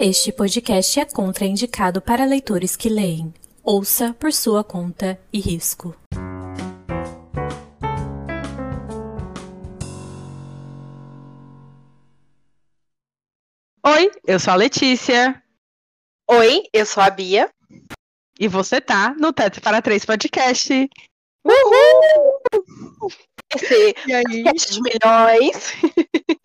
Este podcast é contraindicado para leitores que leem. Ouça por sua conta e risco. Oi, eu sou a Letícia. Oi, eu sou a Bia. E você tá no Teto para Três Podcast. Uhul! Esse podcast de milhões.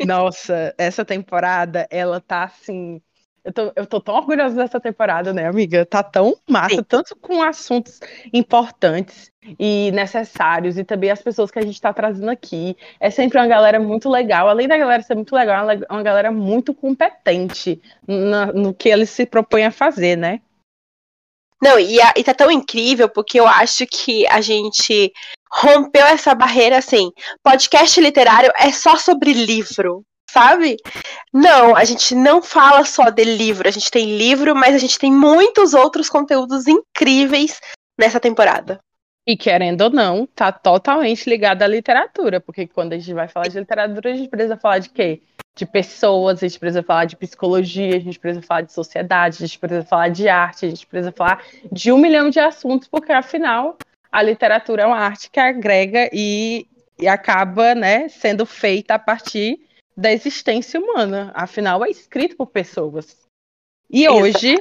Nossa, essa temporada, ela tá assim. Eu tô, eu tô tão orgulhosa dessa temporada, né, amiga? Tá tão massa, Sim. tanto com assuntos importantes e necessários, e também as pessoas que a gente tá trazendo aqui. É sempre uma galera muito legal. Além da galera ser muito legal, é uma galera muito competente no, no que eles se propõem a fazer, né? Não, e, a, e tá tão incrível porque eu acho que a gente rompeu essa barreira assim. Podcast literário é só sobre livro sabe? Não, a gente não fala só de livro, a gente tem livro, mas a gente tem muitos outros conteúdos incríveis nessa temporada. E querendo ou não, tá totalmente ligado à literatura, porque quando a gente vai falar de literatura, a gente precisa falar de quê? De pessoas, a gente precisa falar de psicologia, a gente precisa falar de sociedade, a gente precisa falar de arte, a gente precisa falar de um milhão de assuntos, porque afinal a literatura é uma arte que agrega e, e acaba né, sendo feita a partir da existência humana. Afinal, é escrito por pessoas. E hoje,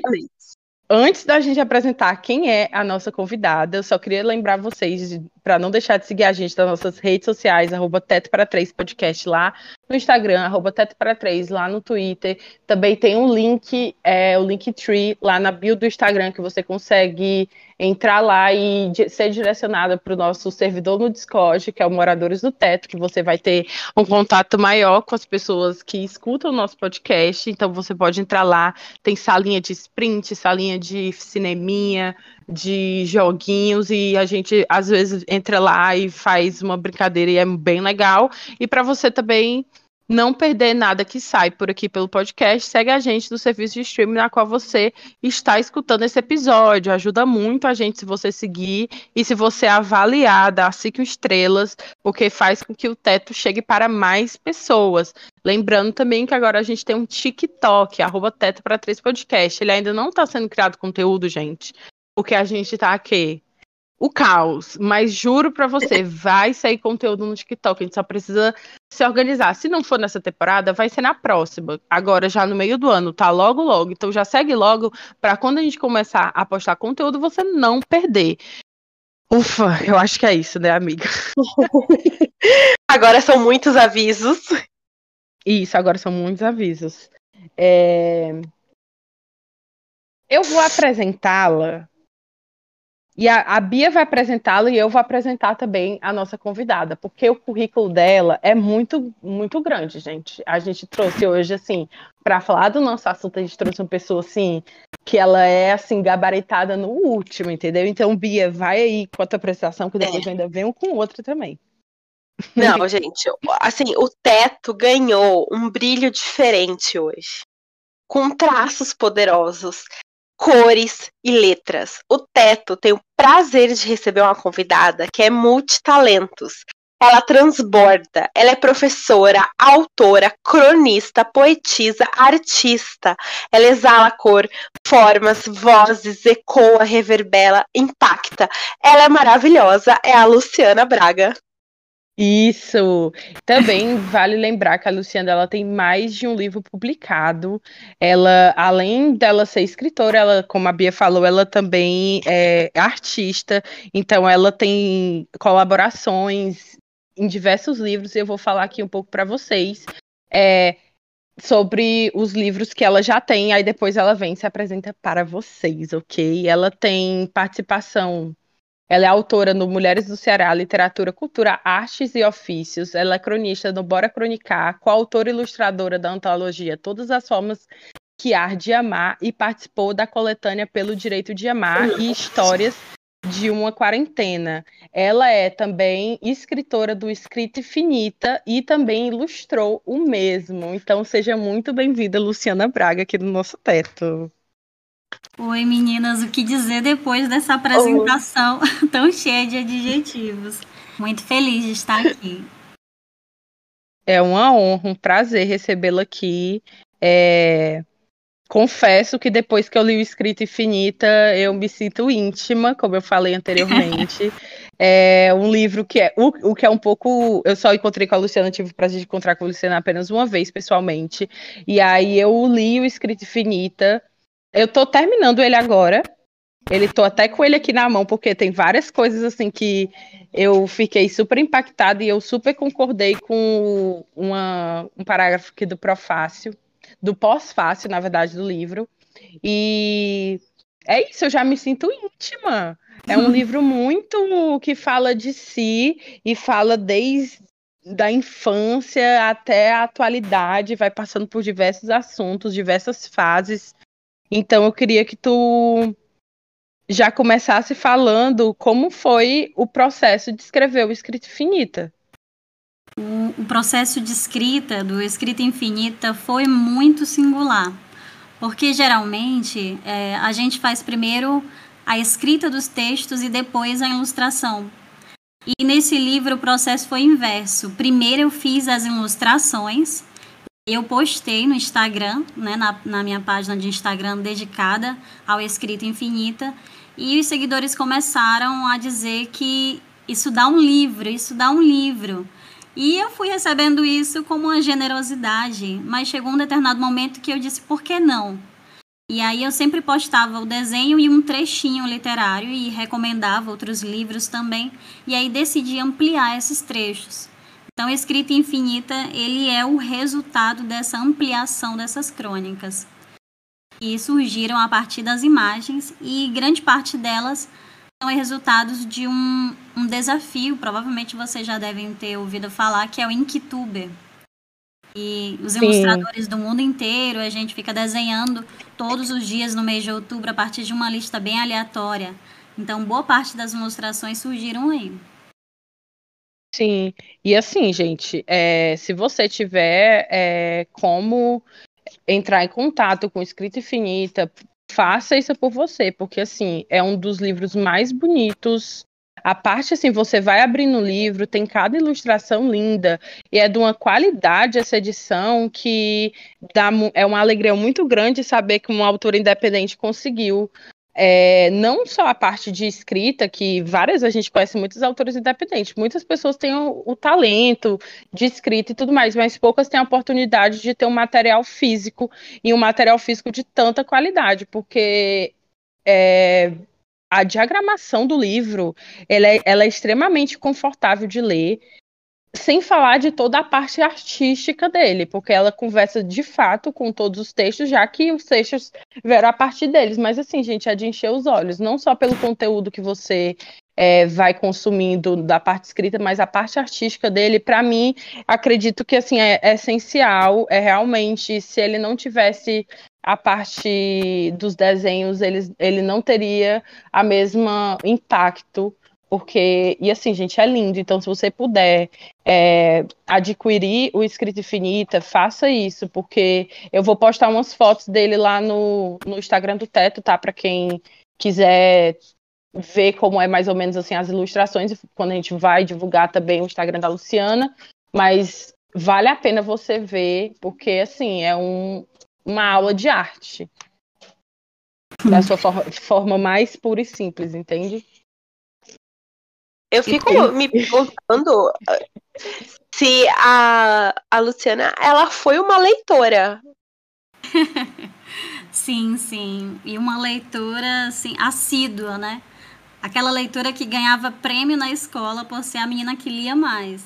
antes da gente apresentar quem é a nossa convidada, eu só queria lembrar vocês, para não deixar de seguir a gente nas nossas redes sociais, arroba Teto para Três Podcast lá no Instagram, arroba Teto para Três, lá no Twitter. Também tem um link, é, o Linktree, lá na bio do Instagram, que você consegue entrar lá e ser direcionada para o nosso servidor no Discord, que é o Moradores do Teto, que você vai ter um contato maior com as pessoas que escutam o nosso podcast. Então você pode entrar lá, tem salinha de sprint, salinha de cineminha, de joguinhos e a gente às vezes entra lá e faz uma brincadeira e é bem legal. E para você também não perder nada que sai por aqui pelo podcast, segue a gente do serviço de streaming na qual você está escutando esse episódio. Ajuda muito a gente se você seguir e se você avaliar, dar cinco estrelas, porque faz com que o teto chegue para mais pessoas. Lembrando também que agora a gente tem um TikTok, arroba teto para três podcast. Ele ainda não está sendo criado conteúdo, gente. Porque a gente está aqui o caos, mas juro para você, vai sair conteúdo no TikTok, a gente só precisa se organizar. Se não for nessa temporada, vai ser na próxima. Agora já no meio do ano, tá logo logo. Então já segue logo para quando a gente começar a postar conteúdo você não perder. Ufa, eu acho que é isso, né, amiga? agora são muitos avisos. Isso, agora são muitos avisos. É... Eu vou apresentá-la e a, a Bia vai apresentá-la e eu vou apresentar também a nossa convidada, porque o currículo dela é muito, muito grande, gente. A gente trouxe hoje, assim, para falar do nosso assunto, a gente trouxe uma pessoa, assim, que ela é, assim, gabaritada no último, entendeu? Então, Bia, vai aí com a tua apresentação, que depois é. ainda venho com outra também. Não, gente, assim, o teto ganhou um brilho diferente hoje. Com traços poderosos cores e letras. O Teto tem o prazer de receber uma convidada que é multitalentos. Ela transborda, ela é professora, autora, cronista, poetisa, artista. Ela exala cor, formas, vozes, ecoa, reverbera, impacta. Ela é maravilhosa, é a Luciana Braga. Isso. Também vale lembrar que a Luciana ela tem mais de um livro publicado. Ela, além dela ser escritora, ela, como a Bia falou, ela também é artista. Então, ela tem colaborações em diversos livros. E eu vou falar aqui um pouco para vocês é, sobre os livros que ela já tem. Aí depois ela vem e se apresenta para vocês, ok? Ela tem participação ela é autora no Mulheres do Ceará, Literatura, Cultura, Artes e Ofícios. Ela é cronista no Bora Cronicar, coautora e ilustradora da antologia Todas as Formas que Há de Amar e participou da coletânea Pelo Direito de Amar e Histórias de uma Quarentena. Ela é também escritora do Escrita Infinita e também ilustrou o mesmo. Então seja muito bem-vinda, Luciana Braga, aqui no nosso teto. Oi, meninas, o que dizer depois dessa apresentação oh. tão cheia de adjetivos? Muito feliz de estar aqui. É uma honra, um prazer recebê-la aqui. É... confesso que depois que eu li o Escrita Infinita, eu me sinto íntima, como eu falei anteriormente. é um livro que é o, o que é um pouco. Eu só encontrei com a Luciana, tive o prazer de encontrar com a Luciana apenas uma vez, pessoalmente. E aí eu li o Escrita Infinita. Eu tô terminando ele agora. Ele tô até com ele aqui na mão, porque tem várias coisas assim que eu fiquei super impactada e eu super concordei com uma, um parágrafo aqui do Profácio, do pós-fácil, na verdade, do livro. E é isso, eu já me sinto íntima. É um livro muito que fala de si e fala desde da infância até a atualidade, vai passando por diversos assuntos, diversas fases. Então eu queria que tu já começasse falando como foi o processo de escrever o Escrita Infinita. O, o processo de escrita do Escrita Infinita foi muito singular, porque geralmente é, a gente faz primeiro a escrita dos textos e depois a ilustração. E nesse livro o processo foi inverso. Primeiro eu fiz as ilustrações, eu postei no Instagram, né, na, na minha página de Instagram dedicada ao Escrita Infinita, e os seguidores começaram a dizer que isso dá um livro, isso dá um livro. E eu fui recebendo isso como uma generosidade, mas chegou um determinado momento que eu disse, por que não? E aí eu sempre postava o desenho e um trechinho literário e recomendava outros livros também. E aí decidi ampliar esses trechos. Então, Escrita Infinita, ele é o resultado dessa ampliação dessas crônicas. E surgiram a partir das imagens e grande parte delas são resultados de um, um desafio, provavelmente vocês já devem ter ouvido falar, que é o Inktuber. E os Sim. ilustradores do mundo inteiro, a gente fica desenhando todos os dias no mês de outubro a partir de uma lista bem aleatória. Então, boa parte das ilustrações surgiram aí. Sim, e assim, gente, é, se você tiver é, como entrar em contato com Escrita Infinita, faça isso por você, porque assim, é um dos livros mais bonitos. A parte assim, você vai abrindo o livro, tem cada ilustração linda, e é de uma qualidade essa edição que dá, é uma alegria muito grande saber que um autor independente conseguiu é, não só a parte de escrita, que várias a gente conhece muitos autores independentes, muitas pessoas têm o, o, talento de escrita e tudo mais, mas poucas têm a oportunidade de ter um material físico e um material físico de tanta qualidade, porque é, a diagramação do livro ela é, ela é extremamente confortável de ler sem falar de toda a parte artística dele, porque ela conversa de fato com todos os textos, já que os textos vieram a partir deles. Mas assim, gente, é de encher os olhos, não só pelo conteúdo que você é, vai consumindo da parte escrita, mas a parte artística dele, para mim, acredito que assim é, é essencial. É realmente, se ele não tivesse a parte dos desenhos, ele, ele não teria a mesma impacto porque, e assim, gente, é lindo. Então, se você puder é, adquirir o Escrita Infinita, faça isso, porque eu vou postar umas fotos dele lá no, no Instagram do Teto, tá? Para quem quiser ver como é mais ou menos assim as ilustrações, quando a gente vai divulgar também o Instagram da Luciana, mas vale a pena você ver, porque assim, é um, uma aula de arte. Da sua for forma mais pura e simples, entende? Eu fico me perguntando se a, a Luciana ela foi uma leitora. sim, sim. E uma leitora assim, assídua, né? Aquela leitora que ganhava prêmio na escola por ser a menina que lia mais.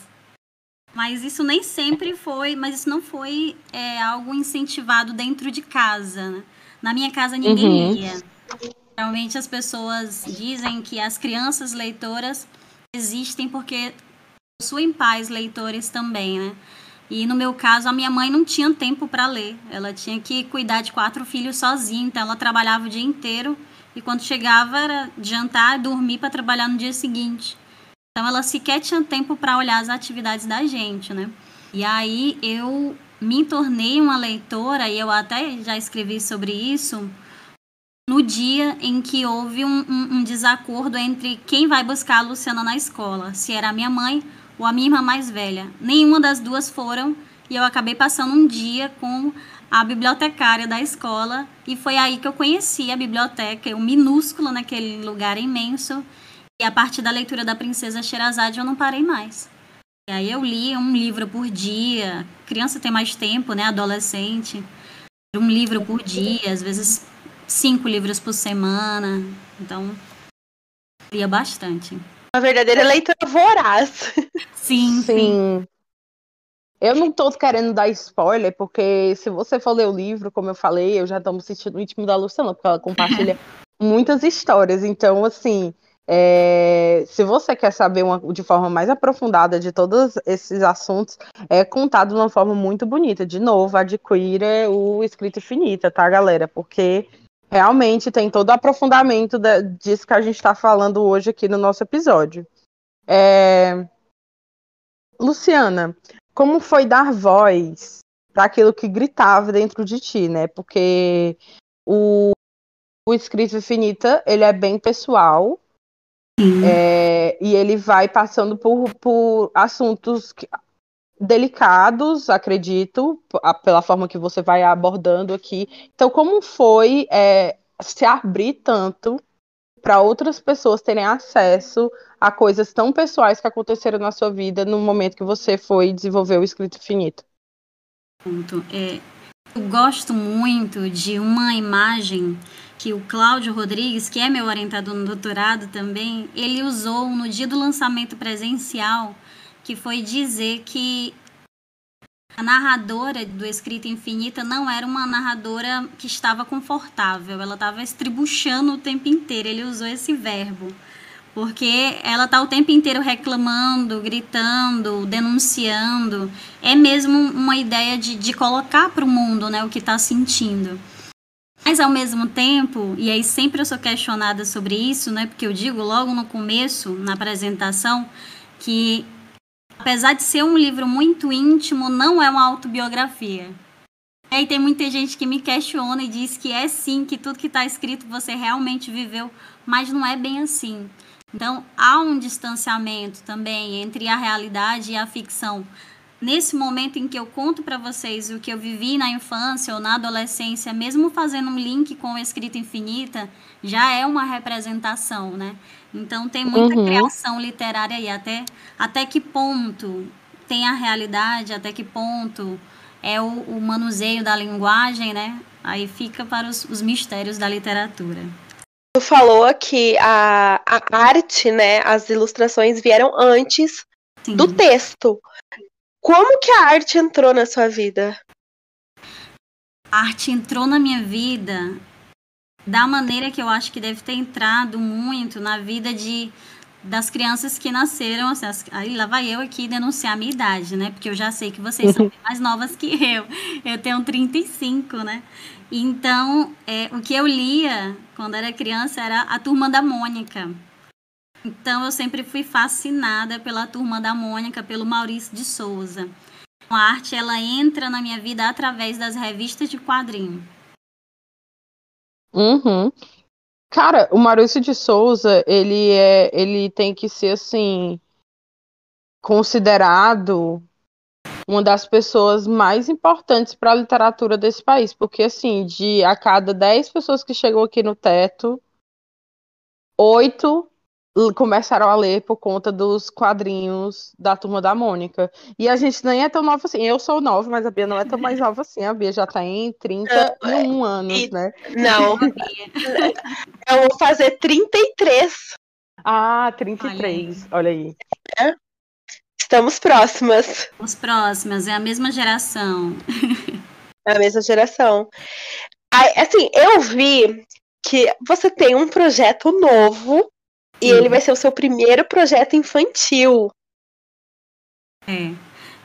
Mas isso nem sempre foi, mas isso não foi é, algo incentivado dentro de casa. Né? Na minha casa ninguém uhum. lia. Realmente as pessoas dizem que as crianças leitoras existem porque possuem pais leitores também, né? E no meu caso, a minha mãe não tinha tempo para ler. Ela tinha que cuidar de quatro filhos sozinha, então ela trabalhava o dia inteiro e quando chegava era jantar, dormir para trabalhar no dia seguinte. Então ela sequer tinha tempo para olhar as atividades da gente, né? E aí eu me tornei uma leitora e eu até já escrevi sobre isso no dia em que houve um, um, um, desacordo entre quem vai buscar a Luciana na escola, se era a minha mãe ou a minha irmã mais velha. Nenhuma das duas foram e eu acabei passando um dia com a bibliotecária da escola e foi aí que eu conheci a biblioteca, o minúsculo naquele lugar imenso. E a partir da leitura da Princesa Sherazade eu não parei mais. E aí eu li um livro por dia. Criança tem mais tempo, né? Adolescente. Um livro por dia, às vezes cinco livros por semana. Então, lia bastante. Uma verdadeira leitura voraz. Sim, sim. sim. Eu não tô querendo dar spoiler, porque se você for ler o livro, como eu falei, eu já estou me sentindo íntimo da Luciana, porque ela compartilha muitas histórias. Então, assim, é, se você quer saber uma, de forma mais aprofundada de todos esses assuntos, é contado de uma forma muito bonita. De novo, adquira o Escrito Infinita, tá, galera? Porque realmente tem todo o aprofundamento da, disso que a gente está falando hoje aqui no nosso episódio. É... Luciana, como foi dar voz para aquilo que gritava dentro de ti, né? Porque o, o Escrito Infinita, ele é bem pessoal, é, e ele vai passando por, por assuntos que, delicados, acredito, pela forma que você vai abordando aqui. Então, como foi é, se abrir tanto para outras pessoas terem acesso a coisas tão pessoais que aconteceram na sua vida no momento que você foi desenvolver o escrito infinito? É, eu gosto muito de uma imagem que o Cláudio Rodrigues, que é meu orientador no doutorado também, ele usou no dia do lançamento presencial, que foi dizer que a narradora do Escrita Infinita não era uma narradora que estava confortável, ela estava estribuchando o tempo inteiro. Ele usou esse verbo, porque ela está o tempo inteiro reclamando, gritando, denunciando. É mesmo uma ideia de, de colocar para o mundo né, o que está sentindo. Mas ao mesmo tempo, e aí sempre eu sou questionada sobre isso, né? Porque eu digo logo no começo, na apresentação, que apesar de ser um livro muito íntimo, não é uma autobiografia. E aí tem muita gente que me questiona e diz que é sim, que tudo que está escrito você realmente viveu, mas não é bem assim. Então há um distanciamento também entre a realidade e a ficção. Nesse momento em que eu conto para vocês o que eu vivi na infância ou na adolescência, mesmo fazendo um link com o Escrita Infinita, já é uma representação, né? Então tem muita uhum. criação literária aí, até, até que ponto tem a realidade, até que ponto é o, o manuseio da linguagem, né? Aí fica para os, os mistérios da literatura. Tu falou que a, a arte, né, as ilustrações vieram antes Sim. do texto. Como que a arte entrou na sua vida? A arte entrou na minha vida da maneira que eu acho que deve ter entrado muito na vida de das crianças que nasceram, assim, aí lá vai eu aqui denunciar a minha idade, né? Porque eu já sei que vocês são mais novas que eu. Eu tenho 35, né? Então, é, o que eu lia quando era criança era a Turma da Mônica. Então, eu sempre fui fascinada pela Turma da Mônica, pelo Maurício de Souza. A arte, ela entra na minha vida através das revistas de quadrinho. Uhum. Cara, o Maurício de Souza, ele é, ele tem que ser assim considerado uma das pessoas mais importantes para a literatura desse país, porque assim, de a cada 10 pessoas que chegam aqui no teto, oito começaram a ler por conta dos quadrinhos da Turma da Mônica. E a gente nem é tão nova assim. Eu sou nova, mas a Bia não é tão mais nova assim. A Bia já tá em 31 anos, e, né? Não. eu vou fazer 33. Ah, 33. Olha aí. É. Estamos próximas. Estamos próximas, é a mesma geração. É a mesma geração. Assim, eu vi que você tem um projeto novo e ele vai ser o seu primeiro projeto infantil. É.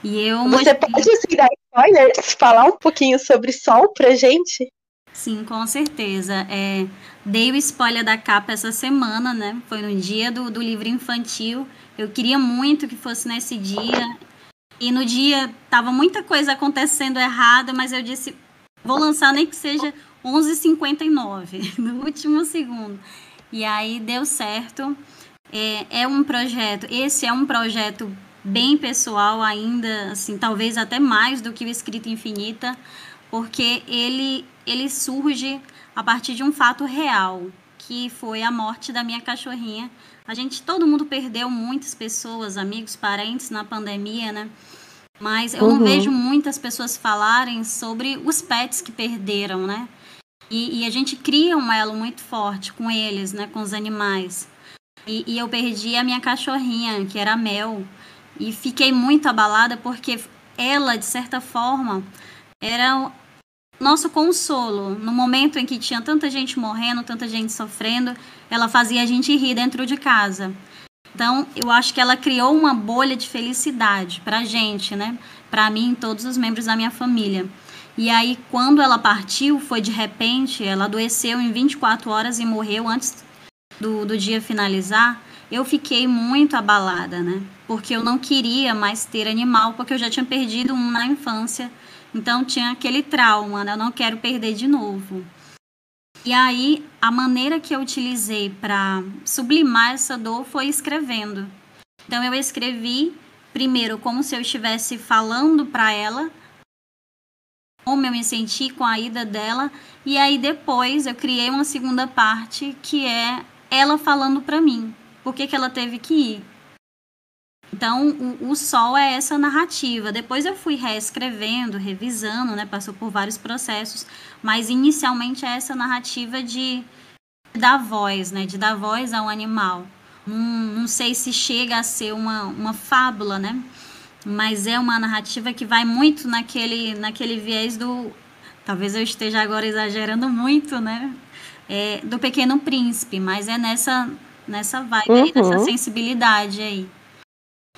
E eu Você pode assim, dar spoilers, falar um pouquinho sobre Sol pra gente? Sim, com certeza. É, dei o spoiler da capa essa semana, né? Foi no dia do, do livro infantil. Eu queria muito que fosse nesse dia. E no dia tava muita coisa acontecendo errada, mas eu disse, vou lançar nem que seja 11h59, no último segundo. E aí deu certo. É, é um projeto, esse é um projeto bem pessoal ainda, assim, talvez até mais do que o Escrita Infinita, porque ele, ele surge a partir de um fato real, que foi a morte da minha cachorrinha. A gente, todo mundo perdeu muitas pessoas, amigos, parentes na pandemia, né? Mas eu uhum. não vejo muitas pessoas falarem sobre os pets que perderam, né? E, e, a gente cria um elo muito forte com eles, né? Com os animais. E, e eu perdi a minha cachorrinha, que era Mel. E fiquei muito abalada porque ela, de certa forma, era nosso consolo. No momento em que tinha tanta gente morrendo, tanta gente sofrendo, ela fazia a gente rir dentro de casa. Então, eu acho que ela criou uma bolha de felicidade pra gente, né? Pra mim e todos os membros da minha família. E aí, quando ela partiu, foi de repente, ela adoeceu em 24 horas e morreu antes do, do dia finalizar. Eu fiquei muito abalada, né? Porque eu não queria mais ter animal, porque eu já tinha perdido um na infância então tinha aquele trauma, né? Eu não quero perder de novo. E aí a maneira que eu utilizei para sublimar essa dor foi escrevendo. Então eu escrevi primeiro como se eu estivesse falando para ela, como eu me senti com a ida dela, e aí depois eu criei uma segunda parte que é ela falando para mim, por que, que ela teve que ir. Então, o, o, Sol é essa narrativa. Depois eu fui reescrevendo, revisando, né? Passou por vários processos, mas inicialmente é essa narrativa de dar voz, né? De dar voz ao animal. Hum, não sei se chega a ser uma, uma fábula, né? Mas é uma narrativa que vai muito naquele, naquele viés do. Talvez eu esteja agora exagerando muito, né? É, do Pequeno Príncipe, mas é nessa, nessa vibe uhum. aí, nessa sensibilidade aí.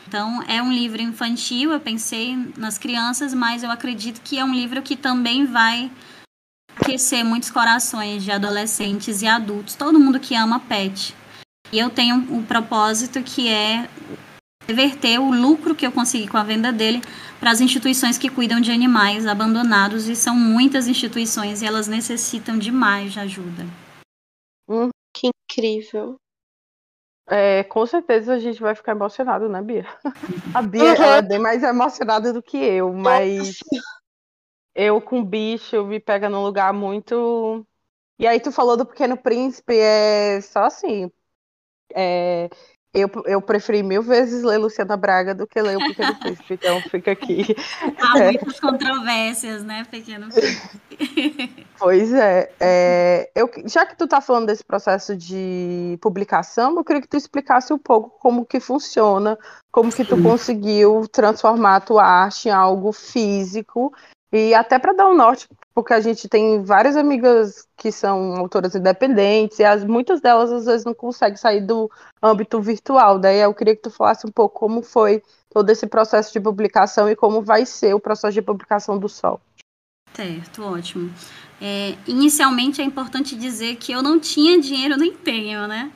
Então, é um livro infantil, eu pensei nas crianças, mas eu acredito que é um livro que também vai aquecer muitos corações de adolescentes e adultos, todo mundo que ama pet. E eu tenho um propósito que é reverter o lucro que eu consegui com a venda dele para as instituições que cuidam de animais abandonados, e são muitas instituições e elas necessitam demais de ajuda. Hum, que incrível. É, com certeza a gente vai ficar emocionado, né, Bia? A Bia uhum. é bem mais emocionada do que eu, mas eu com bicho me pega num lugar muito. E aí tu falou do Pequeno Príncipe, é só assim. É, eu, eu preferi mil vezes ler Luciana Braga do que ler o Pequeno Príncipe, então fica aqui. Há muitas controvérsias, né, Pequeno Príncipe? Pois é, é, eu, já que tu tá falando desse processo de publicação, eu queria que tu explicasse um pouco como que funciona, como que tu conseguiu transformar a tua arte em algo físico e até para dar um norte, porque a gente tem várias amigas que são autoras independentes e as, muitas delas às vezes não conseguem sair do âmbito virtual. Daí eu queria que tu falasse um pouco como foi todo esse processo de publicação e como vai ser o processo de publicação do Sol. Certo, ótimo. É, inicialmente é importante dizer que eu não tinha dinheiro nem tenho, né?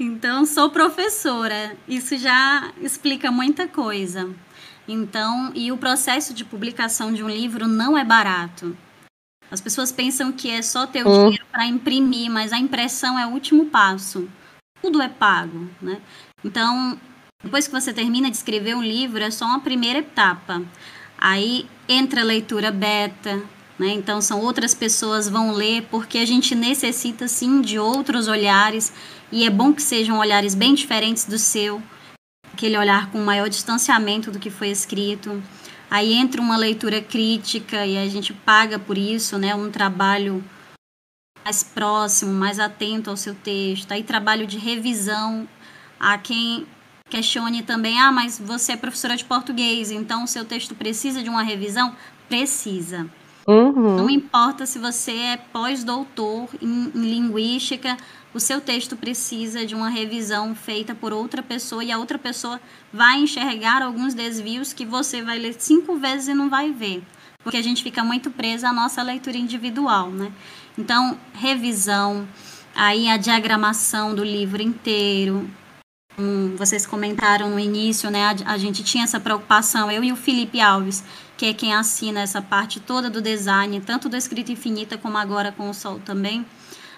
Então sou professora. Isso já explica muita coisa. Então, e o processo de publicação de um livro não é barato. As pessoas pensam que é só ter o hum. dinheiro para imprimir, mas a impressão é o último passo. Tudo é pago, né? Então, depois que você termina de escrever um livro, é só uma primeira etapa. Aí entra a leitura beta, né? Então, são outras pessoas vão ler, porque a gente necessita sim de outros olhares, e é bom que sejam olhares bem diferentes do seu aquele olhar com maior distanciamento do que foi escrito. Aí entra uma leitura crítica e a gente paga por isso, né? Um trabalho mais próximo, mais atento ao seu texto. Aí trabalho de revisão a quem questione também, ah, mas você é professora de português, então o seu texto precisa de uma revisão? Precisa. Uhum. Não importa se você é pós-doutor em, em linguística, o seu texto precisa de uma revisão feita por outra pessoa e a outra pessoa vai enxergar alguns desvios que você vai ler cinco vezes e não vai ver, porque a gente fica muito presa à nossa leitura individual, né? Então, revisão, aí a diagramação do livro inteiro. Hum, vocês comentaram no início, né? A, a gente tinha essa preocupação, eu e o Felipe Alves, que é quem assina essa parte toda do design, tanto do Escrita Infinita como agora com o Sol também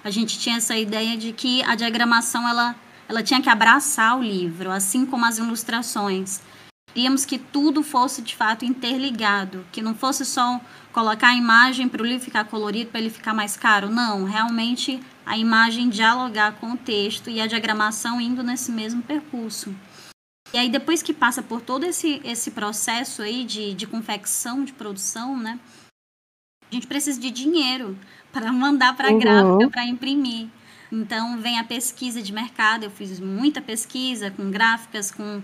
a gente tinha essa ideia de que a diagramação ela, ela tinha que abraçar o livro, assim como as ilustrações. Queríamos que tudo fosse de fato interligado, que não fosse só colocar a imagem para o livro ficar colorido para ele ficar mais caro. Não, realmente a imagem dialogar com o texto e a diagramação indo nesse mesmo percurso. E aí, depois que passa por todo esse, esse processo aí de, de confecção, de produção, né? A gente precisa de dinheiro para mandar para a uhum. gráfica, para imprimir. Então, vem a pesquisa de mercado. Eu fiz muita pesquisa com gráficas, com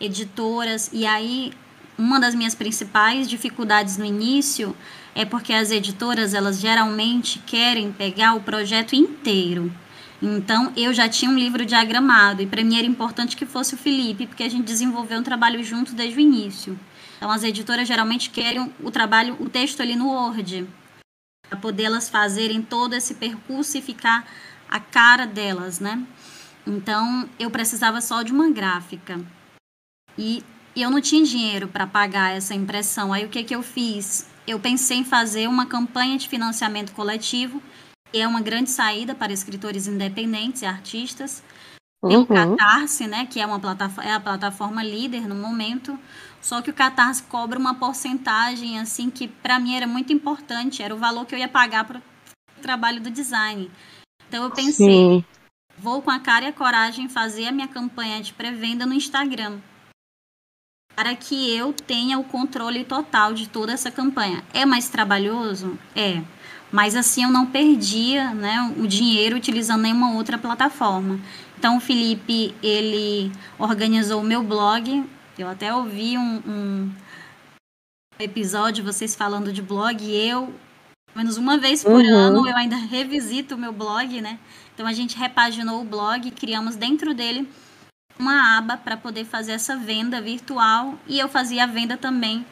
editoras. E aí, uma das minhas principais dificuldades no início é porque as editoras, elas geralmente querem pegar o projeto inteiro. Então, eu já tinha um livro diagramado e para mim era importante que fosse o Felipe, porque a gente desenvolveu um trabalho junto desde o início. Então, as editoras geralmente querem o trabalho, o texto ali no Word, para poder elas fazerem todo esse percurso e ficar a cara delas, né? Então, eu precisava só de uma gráfica. E eu não tinha dinheiro para pagar essa impressão. Aí, o que, que eu fiz? Eu pensei em fazer uma campanha de financiamento coletivo é uma grande saída para escritores independentes e artistas. Tem uhum. o Catarse, né, que é, uma plataforma, é a plataforma líder no momento, só que o Catarse cobra uma porcentagem, assim, que para mim era muito importante, era o valor que eu ia pagar para o trabalho do design. Então eu pensei, Sim. vou com a cara e a coragem fazer a minha campanha de pré-venda no Instagram, para que eu tenha o controle total de toda essa campanha. É mais trabalhoso? É mas assim eu não perdia né, o dinheiro utilizando nenhuma outra plataforma. Então o Felipe ele organizou o meu blog. Eu até ouvi um, um episódio vocês falando de blog e eu menos uma vez por uhum. ano eu ainda revisito o meu blog, né? Então a gente repaginou o blog, criamos dentro dele uma aba para poder fazer essa venda virtual e eu fazia a venda também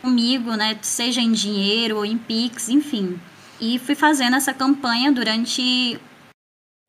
comigo, né? Seja em dinheiro ou em Pix, enfim. E fui fazendo essa campanha durante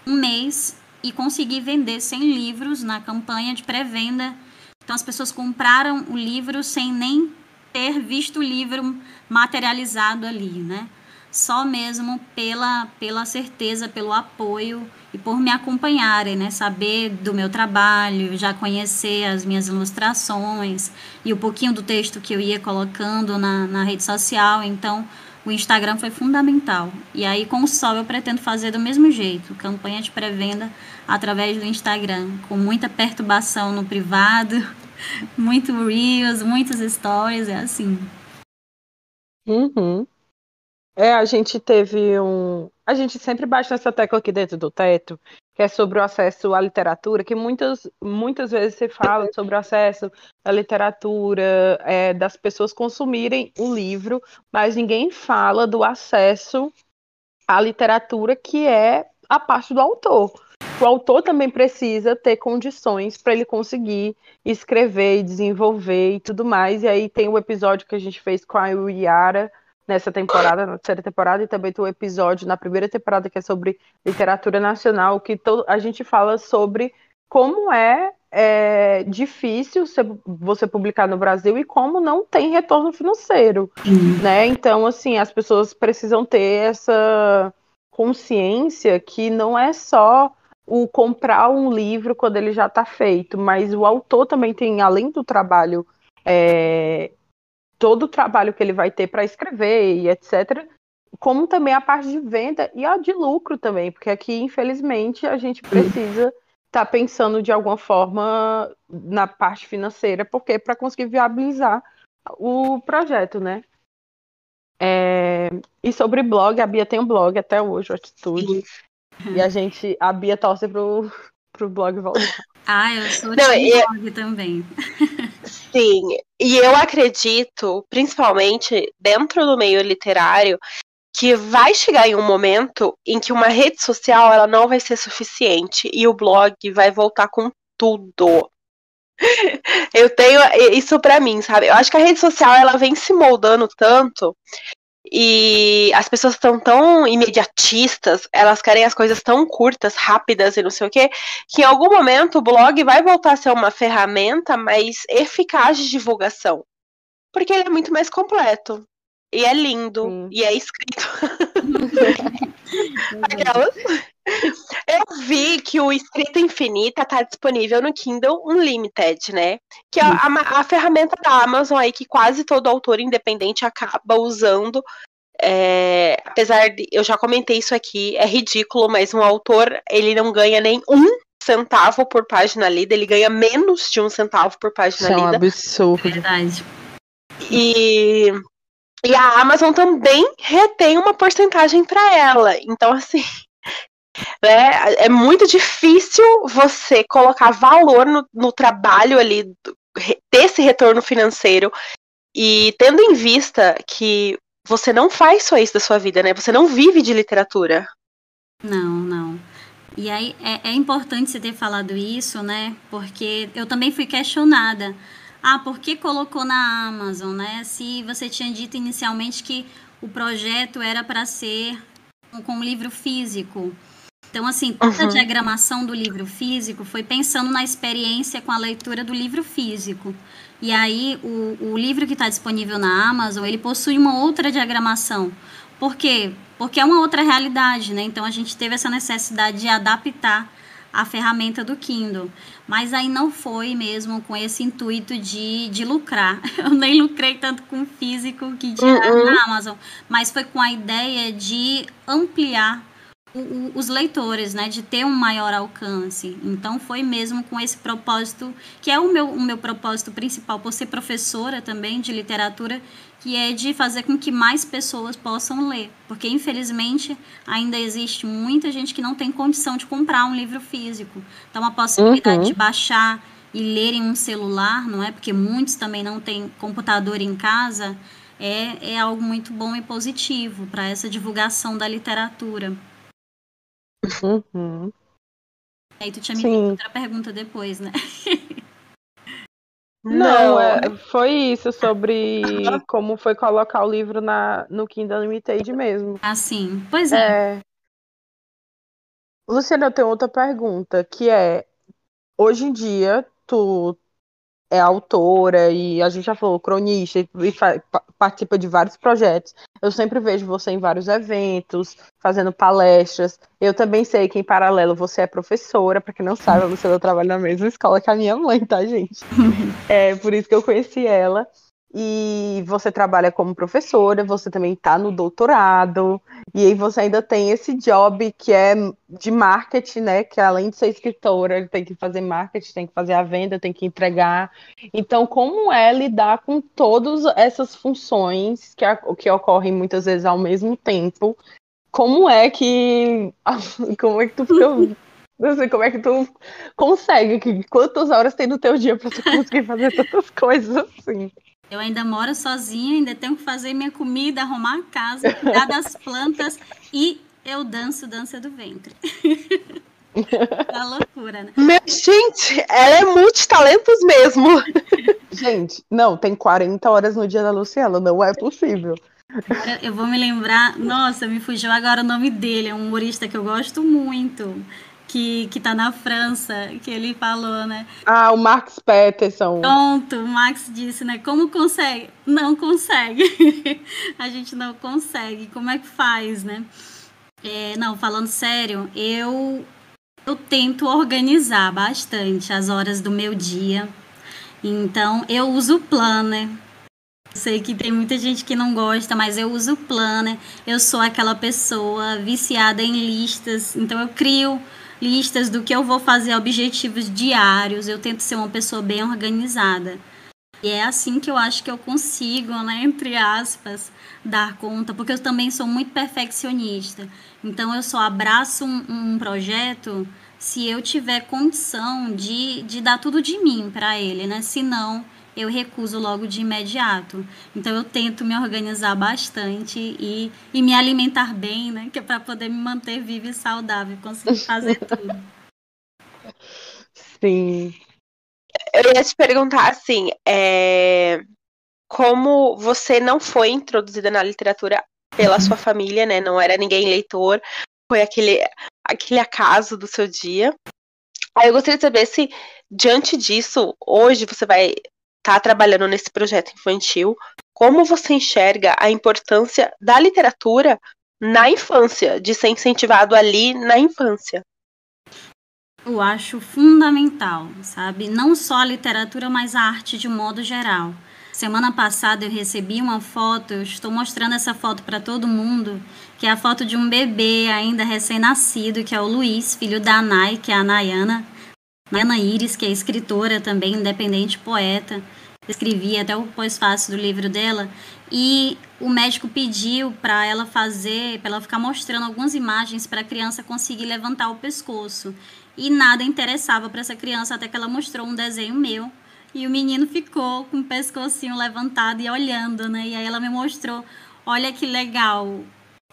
um mês e consegui vender 100 livros na campanha de pré-venda. Então as pessoas compraram o livro sem nem ter visto o livro materializado ali, né? Só mesmo pela, pela certeza, pelo apoio e por me acompanharem, né? Saber do meu trabalho, já conhecer as minhas ilustrações e o pouquinho do texto que eu ia colocando na, na rede social. Então, o Instagram foi fundamental. E aí, com o Sol, eu pretendo fazer do mesmo jeito, campanha de pré-venda através do Instagram, com muita perturbação no privado, muito Reels, muitas stories, é assim. Uhum. É, a gente teve um. A gente sempre bate nessa tecla aqui dentro do teto, que é sobre o acesso à literatura, que muitas, muitas vezes se fala sobre o acesso à literatura, é, das pessoas consumirem o livro, mas ninguém fala do acesso à literatura que é a parte do autor. O autor também precisa ter condições para ele conseguir escrever e desenvolver e tudo mais. E aí tem o episódio que a gente fez com a Yara, nessa temporada, na terceira temporada, e também tem um episódio na primeira temporada que é sobre literatura nacional, que a gente fala sobre como é, é difícil você publicar no Brasil e como não tem retorno financeiro, uhum. né? Então, assim, as pessoas precisam ter essa consciência que não é só o comprar um livro quando ele já está feito, mas o autor também tem, além do trabalho é, todo o trabalho que ele vai ter para escrever e etc. Como também a parte de venda e a de lucro também, porque aqui, infelizmente, a gente precisa estar tá pensando de alguma forma na parte financeira, porque para conseguir viabilizar o projeto, né? É... E sobre blog, a Bia tem um blog até hoje, o Atitude. E a gente, a Bia torce pro, pro blog voltar. Ah, eu sou de blog também. Sim, e eu acredito, principalmente dentro do meio literário, que vai chegar em um momento em que uma rede social ela não vai ser suficiente e o blog vai voltar com tudo. Eu tenho isso para mim, sabe? Eu acho que a rede social ela vem se moldando tanto e as pessoas estão tão imediatistas, elas querem as coisas tão curtas, rápidas e não sei o quê, que em algum momento o blog vai voltar a ser uma ferramenta mais eficaz de divulgação. Porque ele é muito mais completo. E é lindo. Sim. E é escrito. Aquelas. Eu vi que o Escrita Infinita está disponível no Kindle Unlimited, né? Que é a, a, ferramenta da Amazon aí que quase todo autor independente acaba usando. É, apesar de eu já comentei isso aqui, é ridículo, mas um autor ele não ganha nem um centavo por página lida, ele ganha menos de um centavo por página isso lida. É um absurdo. Verdade. E, e a Amazon também retém uma porcentagem para ela. Então, assim, né, é muito difícil você colocar valor no, no trabalho ali, ter esse retorno financeiro. E tendo em vista que você não faz só isso da sua vida, né? Você não vive de literatura. Não, não. E aí é, é importante você ter falado isso, né? Porque eu também fui questionada. Ah, por que colocou na Amazon, né? Se você tinha dito inicialmente que o projeto era para ser com um livro físico. Então, assim, toda uhum. a diagramação do livro físico foi pensando na experiência com a leitura do livro físico. E aí, o, o livro que está disponível na Amazon, ele possui uma outra diagramação. Por quê? Porque é uma outra realidade, né? Então, a gente teve essa necessidade de adaptar a ferramenta do Kindle. Mas aí não foi mesmo com esse intuito de, de lucrar. Eu nem lucrei tanto com o físico que tinha uhum. na Amazon, mas foi com a ideia de ampliar o, os leitores, né, de ter um maior alcance. Então foi mesmo com esse propósito, que é o meu, o meu propósito principal, por ser professora também de literatura, que é de fazer com que mais pessoas possam ler. Porque, infelizmente, ainda existe muita gente que não tem condição de comprar um livro físico. Então, a possibilidade uhum. de baixar e ler em um celular, não é? Porque muitos também não têm computador em casa, é, é algo muito bom e positivo para essa divulgação da literatura. Uhum. Aí tu tinha me feito outra pergunta depois, né? Não, é, foi isso sobre como foi colocar o livro na, no Kindle Unlimited mesmo. Ah, sim. Pois é. é. Luciana, eu tenho outra pergunta, que é, hoje em dia, tu é autora e a gente já falou cronista e, participa de vários projetos. Eu sempre vejo você em vários eventos, fazendo palestras. Eu também sei que em paralelo você é professora, para quem não sabe, a Luciana trabalha na mesma escola que a minha mãe, tá, gente? é por isso que eu conheci ela e você trabalha como professora, você também está no doutorado, e aí você ainda tem esse job que é de marketing, né? Que além de ser escritora, tem que fazer marketing, tem que fazer a venda, tem que entregar. Então, como é lidar com todas essas funções que, que ocorrem muitas vezes ao mesmo tempo? Como é que. Como é que tu fica. Não sei como é que tu consegue, quantas horas tem no teu dia para tu conseguir fazer tantas coisas assim? Eu ainda moro sozinha, ainda tenho que fazer minha comida, arrumar a casa, cuidar das plantas e eu danço dança do ventre. é loucura, né? Meu, gente, ela é multitalentos mesmo. Gente, não, tem 40 horas no dia da Luciana, não é possível. Agora eu vou me lembrar, nossa, me fugiu agora o nome dele, é um humorista que eu gosto muito que, que tá na França, que ele falou, né? Ah, o Max Peterson. Pronto, o Max disse, né? Como consegue? Não consegue. a gente não consegue. Como é que faz, né? É, não, falando sério, eu, eu tento organizar bastante as horas do meu dia. Então, eu uso o planner. Sei que tem muita gente que não gosta, mas eu uso o planner. Eu sou aquela pessoa viciada em listas. Então, eu crio listas do que eu vou fazer, objetivos diários. Eu tento ser uma pessoa bem organizada. E é assim que eu acho que eu consigo, né, entre aspas, dar conta, porque eu também sou muito perfeccionista. Então eu só abraço um, um projeto se eu tiver condição de, de dar tudo de mim para ele, né? Senão eu recuso logo de imediato. Então eu tento me organizar bastante e, e me alimentar bem, né? Que é para poder me manter viva e saudável, conseguir fazer tudo. Sim. Eu ia te perguntar assim, é... como você não foi introduzida na literatura pela sua família, né? Não era ninguém leitor, foi aquele, aquele acaso do seu dia. Aí eu gostaria de saber se, diante disso, hoje você vai está trabalhando nesse projeto infantil, como você enxerga a importância da literatura na infância, de ser incentivado ali na infância? Eu acho fundamental, sabe? Não só a literatura, mas a arte de modo geral. Semana passada eu recebi uma foto, eu estou mostrando essa foto para todo mundo, que é a foto de um bebê ainda recém-nascido, que é o Luiz, filho da Nai, que é a Nayana. Nayana Iris, que é escritora também, independente, poeta. Escrevi até o pós-fácil do livro dela. E o médico pediu para ela fazer, para ela ficar mostrando algumas imagens para a criança conseguir levantar o pescoço. E nada interessava para essa criança até que ela mostrou um desenho meu. E o menino ficou com o pescocinho levantado e olhando, né? E aí ela me mostrou, olha que legal,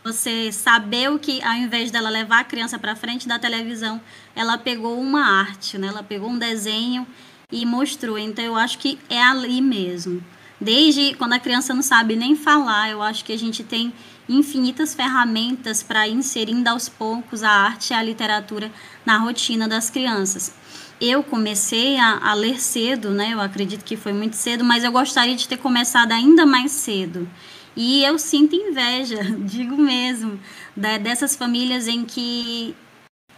você saber o que, ao invés dela levar a criança para frente da televisão, ela pegou uma arte, né? Ela pegou um desenho e mostrou. Então eu acho que é ali mesmo. Desde quando a criança não sabe nem falar, eu acho que a gente tem infinitas ferramentas para inserindo aos poucos a arte e a literatura na rotina das crianças. Eu comecei a, a ler cedo, né? Eu acredito que foi muito cedo, mas eu gostaria de ter começado ainda mais cedo. E eu sinto inveja, digo mesmo, dessas famílias em que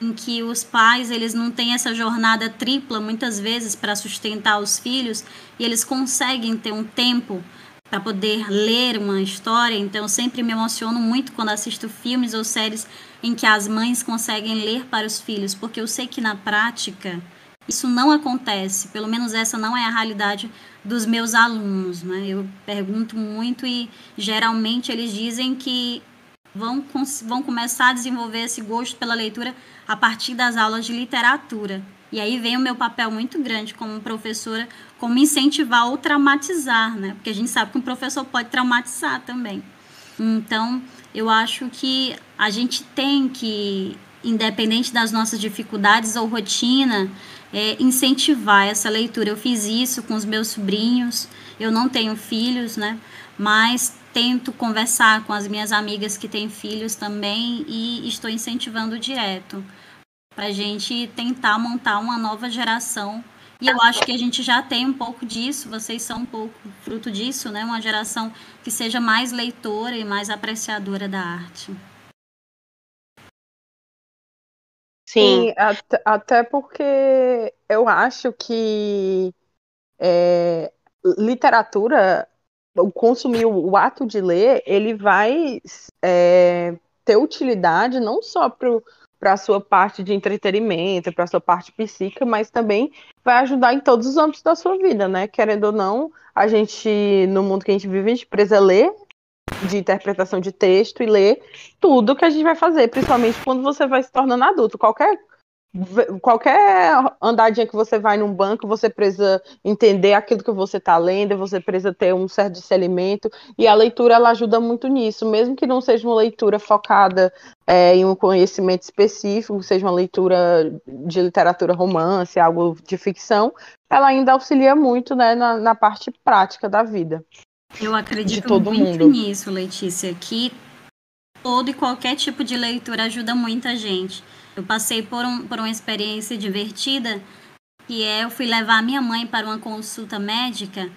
em que os pais eles não têm essa jornada tripla muitas vezes para sustentar os filhos e eles conseguem ter um tempo para poder ler uma história. Então, eu sempre me emociono muito quando assisto filmes ou séries em que as mães conseguem ler para os filhos, porque eu sei que na prática isso não acontece, pelo menos essa não é a realidade dos meus alunos. Né? Eu pergunto muito e geralmente eles dizem que vão, vão começar a desenvolver esse gosto pela leitura a partir das aulas de literatura. E aí vem o meu papel muito grande como professora, como incentivar ou traumatizar, né? Porque a gente sabe que um professor pode traumatizar também. Então, eu acho que a gente tem que, independente das nossas dificuldades ou rotina, é, incentivar essa leitura. Eu fiz isso com os meus sobrinhos, eu não tenho filhos, né? Mas tento conversar com as minhas amigas que têm filhos também e estou incentivando direto para a gente tentar montar uma nova geração. E eu acho que a gente já tem um pouco disso, vocês são um pouco fruto disso, né? Uma geração que seja mais leitora e mais apreciadora da arte. Sim, até, até porque eu acho que é, literatura, consumir o, ato de ler, ele vai é, ter utilidade não só para a sua parte de entretenimento, para a sua parte psíquica, mas também vai ajudar em todos os âmbitos da sua vida, né? Querendo ou não, a gente, no mundo que a gente vive, a gente precisa ler de interpretação de texto e ler tudo que a gente vai fazer, principalmente quando você vai se tornando adulto. Qualquer qualquer andadinha que você vai num banco, você precisa entender aquilo que você está lendo, você precisa ter um certo discernimento, e a leitura ela ajuda muito nisso, mesmo que não seja uma leitura focada é, em um conhecimento específico, seja uma leitura de literatura romance, algo de ficção, ela ainda auxilia muito né, na, na parte prática da vida. Eu acredito todo muito mundo. nisso, Letícia, que todo e qualquer tipo de leitura ajuda muita gente. Eu passei por, um, por uma experiência divertida, que é eu fui levar a minha mãe para uma consulta médica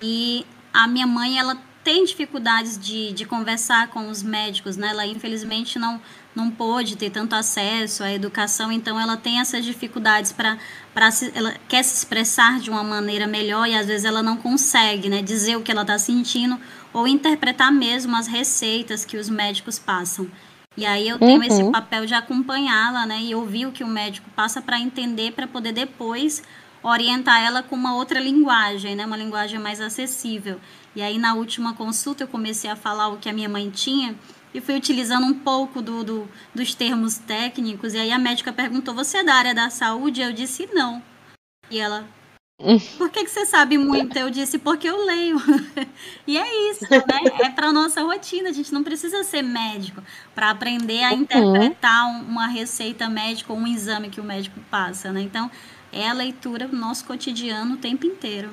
e a minha mãe ela tem dificuldades de, de conversar com os médicos, né? Ela infelizmente não não pôde ter tanto acesso à educação, então ela tem essas dificuldades para para ela quer se expressar de uma maneira melhor e às vezes ela não consegue, né, dizer o que ela está sentindo ou interpretar mesmo as receitas que os médicos passam. E aí eu tenho uhum. esse papel de acompanhá-la, né, e ouvir o que o médico passa para entender, para poder depois orientar ela com uma outra linguagem, né, uma linguagem mais acessível. E aí na última consulta eu comecei a falar o que a minha mãe tinha e fui utilizando um pouco do, do, dos termos técnicos. E aí a médica perguntou: Você é da área da saúde? Eu disse: Não. E ela: Por que, que você sabe muito? Eu disse: Porque eu leio. e é isso, né? É para nossa rotina. A gente não precisa ser médico para aprender a uhum. interpretar uma receita médica ou um exame que o médico passa, né? Então, é a leitura do nosso cotidiano o tempo inteiro.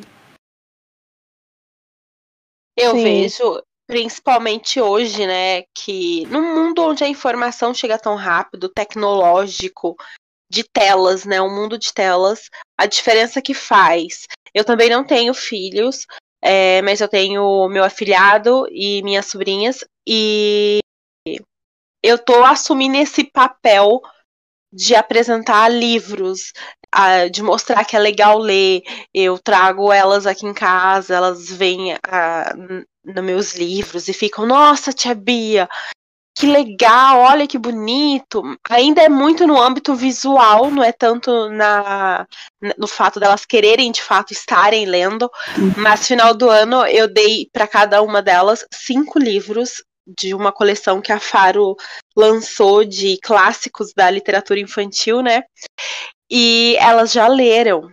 Eu Sim. vejo, principalmente hoje, né, que no mundo onde a informação chega tão rápido, tecnológico, de telas, né, um mundo de telas, a diferença que faz. Eu também não tenho filhos, é, mas eu tenho meu afilhado e minhas sobrinhas, e eu tô assumindo esse papel de apresentar livros, de mostrar que é legal ler. Eu trago elas aqui em casa, elas vêm nos meus livros e ficam, nossa, tia Bia, que legal, olha que bonito. Ainda é muito no âmbito visual, não é tanto na, no fato delas quererem de fato estarem lendo. Uhum. Mas final do ano eu dei para cada uma delas cinco livros de uma coleção que a Faro lançou de clássicos da literatura infantil, né? E elas já leram.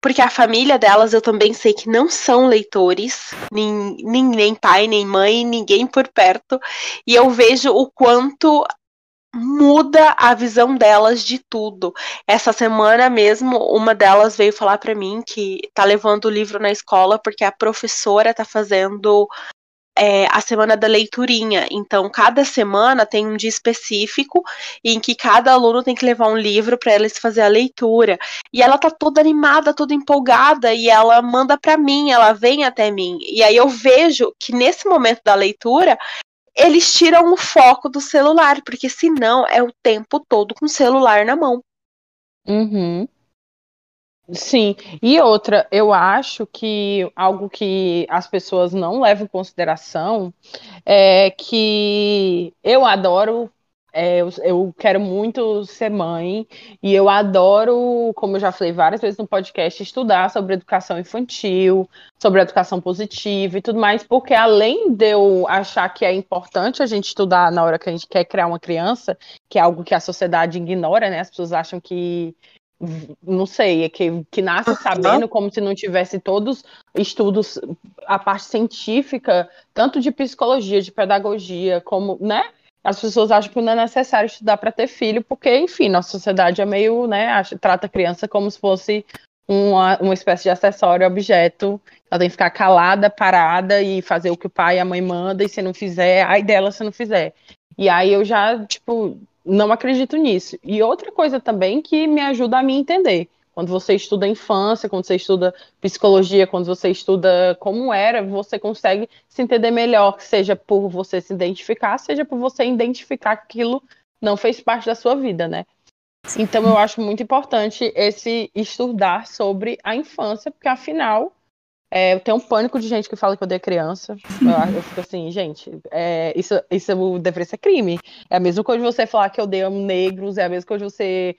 Porque a família delas eu também sei que não são leitores, nem, nem, nem pai, nem mãe, ninguém por perto. E eu vejo o quanto muda a visão delas de tudo. Essa semana mesmo, uma delas veio falar para mim que tá levando o livro na escola porque a professora tá fazendo é, a semana da leiturinha. Então, cada semana tem um dia específico em que cada aluno tem que levar um livro para eles fazer a leitura. E ela tá toda animada, toda empolgada e ela manda para mim, ela vem até mim. E aí eu vejo que nesse momento da leitura eles tiram o foco do celular, porque senão é o tempo todo com o celular na mão. Uhum. Sim, e outra, eu acho que algo que as pessoas não levam em consideração é que eu adoro, é, eu, eu, quero muito ser mãe, e eu adoro, como eu já falei várias vezes no podcast, estudar sobre educação infantil, sobre educação positiva e tudo mais, porque além de eu achar que é importante a gente estudar na hora que a gente quer criar uma criança, que é algo que a sociedade ignora, né? As pessoas acham que não sei, é que, que nasce sabendo como se não tivesse todos estudos, a parte científica, tanto de psicologia, de pedagogia, como, né? As pessoas acham que não é necessário estudar para ter filho, porque, enfim, nossa sociedade é meio, né, acha, trata a criança como se fosse uma, uma espécie de acessório, objeto. Ela tem que ficar calada, parada e fazer o que o pai e a mãe mandam, e se não fizer, ai dela se não fizer. E aí eu já, tipo, não acredito nisso. E outra coisa também que me ajuda a me entender. Quando você estuda infância, quando você estuda psicologia, quando você estuda como era, você consegue se entender melhor, seja por você se identificar, seja por você identificar que aquilo não fez parte da sua vida, né? Então eu acho muito importante esse estudar sobre a infância, porque afinal é, eu tenho um pânico de gente que fala que eu odeio criança. Eu, eu fico assim, gente, é, isso, isso deveria ser crime. É a mesma coisa de você falar que eu odeio negros, é a mesma coisa de você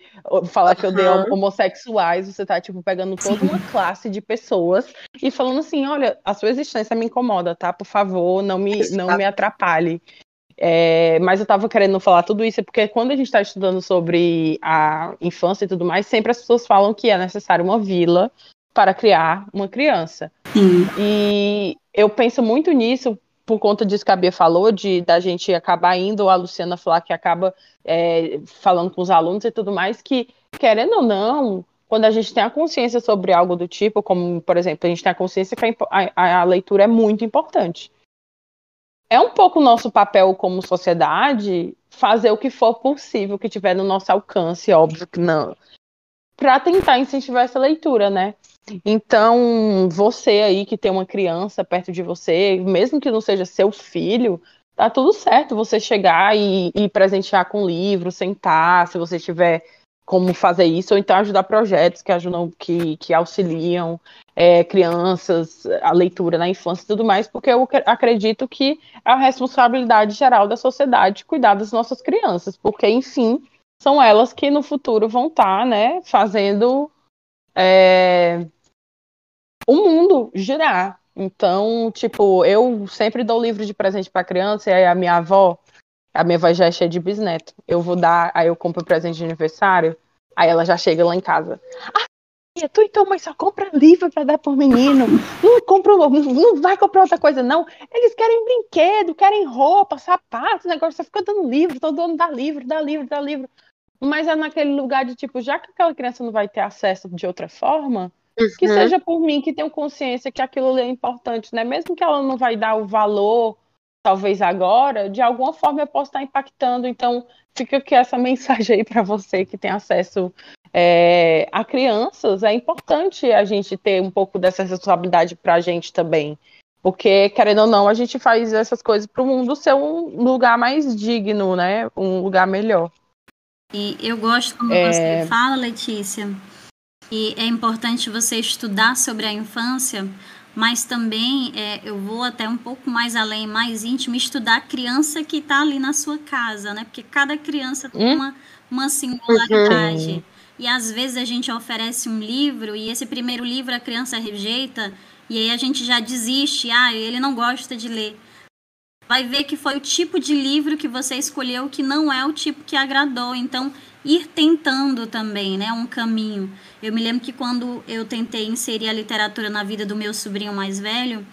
falar que eu odeio homossexuais. Você tá, tipo, pegando toda uma classe de pessoas e falando assim: olha, a sua existência me incomoda, tá? Por favor, não me, não me atrapalhe. É, mas eu estava querendo falar tudo isso porque quando a gente está estudando sobre a infância e tudo mais, sempre as pessoas falam que é necessário uma vila para criar uma criança. Sim. E eu penso muito nisso por conta disso que a Bia falou, de da gente acabar indo, a Luciana falar que acaba é, falando com os alunos e tudo mais, que, querendo ou não, quando a gente tem a consciência sobre algo do tipo, como, por exemplo, a gente tem a consciência que a, a, a leitura é muito importante. É um pouco nosso papel como sociedade fazer o que for possível, que tiver no nosso alcance, óbvio que não, para tentar incentivar essa leitura, né? Então, você aí que tem uma criança perto de você, mesmo que não seja seu filho, tá tudo certo você chegar e, e presentear com livro, sentar, se você tiver como fazer isso, ou então ajudar projetos que ajudam, que, que auxiliam é, crianças, a leitura na infância e tudo mais, porque eu acredito que é a responsabilidade geral da sociedade cuidar das nossas crianças, porque, enfim, são elas que no futuro vão estar, tá, né, fazendo é, o mundo girar. Então, tipo, eu sempre dou livro de presente para criança e aí a minha avó, a minha avó já é cheia de bisneto. Eu vou dar, aí eu compro presente de aniversário, aí ela já chega lá em casa. Ah, tu então, mãe, só compra livro para dar pro menino. Não compra, não vai comprar outra coisa, não. Eles querem brinquedo, querem roupa, sapato, negócio, você fica dando livro, todo ano dá livro, dá livro, dá livro. Mas é naquele lugar de tipo, já que aquela criança não vai ter acesso de outra forma, Uhum. Que seja por mim que tenho consciência que aquilo é importante, né? Mesmo que ela não vai dar o valor, talvez agora, de alguma forma eu posso estar impactando. Então, fica aqui essa mensagem aí para você que tem acesso é, a crianças. É importante a gente ter um pouco dessa responsabilidade para a gente também. Porque, querendo ou não, a gente faz essas coisas para o mundo ser um lugar mais digno, né? Um lugar melhor. E eu gosto como é... você fala, Letícia, e é importante você estudar sobre a infância, mas também é, eu vou até um pouco mais além, mais íntimo, estudar a criança que está ali na sua casa, né? Porque cada criança tem hum? uma, uma singularidade. Uhum. E às vezes a gente oferece um livro e esse primeiro livro a criança rejeita e aí a gente já desiste, ah, ele não gosta de ler. Vai ver que foi o tipo de livro que você escolheu que não é o tipo que agradou. Então, ir tentando também, né, um caminho. Eu me lembro que quando eu tentei inserir a literatura na vida do meu sobrinho mais velho,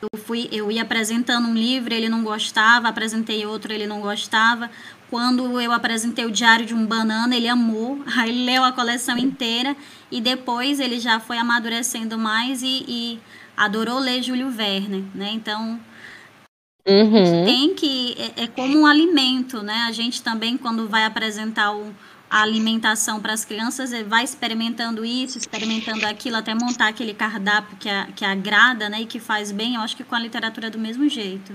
eu fui, eu ia apresentando um livro, ele não gostava, apresentei outro, ele não gostava. Quando eu apresentei o Diário de um Banana, ele amou, aí leu a coleção inteira e depois ele já foi amadurecendo mais e, e adorou ler Júlio Verne, né? Então, Uhum. tem que. É, é, como um alimento, né? A gente também, quando vai apresentar o, a alimentação para as crianças, vai experimentando isso, experimentando aquilo, até montar aquele cardápio que, a, que agrada né? e que faz bem. Eu acho que com a literatura é do mesmo jeito.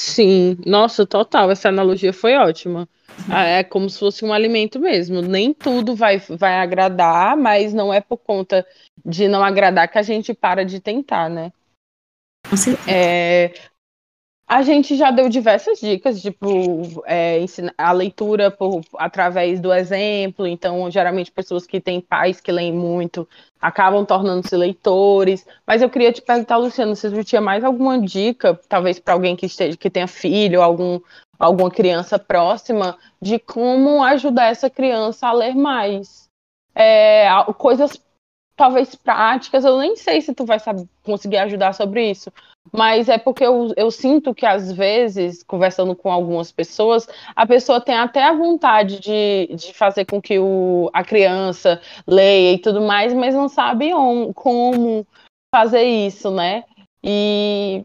Sim, nossa, total. Essa analogia foi ótima. Ah, é como se fosse um alimento mesmo. Nem tudo vai, vai agradar, mas não é por conta de não agradar que a gente para de tentar, né? É, a gente já deu diversas dicas, tipo, é, a leitura por, através do exemplo. Então, geralmente, pessoas que têm pais que leem muito acabam tornando-se leitores. Mas eu queria te perguntar, Luciano, se você tinha mais alguma dica, talvez para alguém que esteja, que tenha filho, algum, alguma criança próxima, de como ajudar essa criança a ler mais. É, coisas talvez práticas, eu nem sei se tu vai saber, conseguir ajudar sobre isso, mas é porque eu, eu sinto que às vezes, conversando com algumas pessoas, a pessoa tem até a vontade de, de fazer com que o, a criança leia e tudo mais, mas não sabe on, como fazer isso, né? E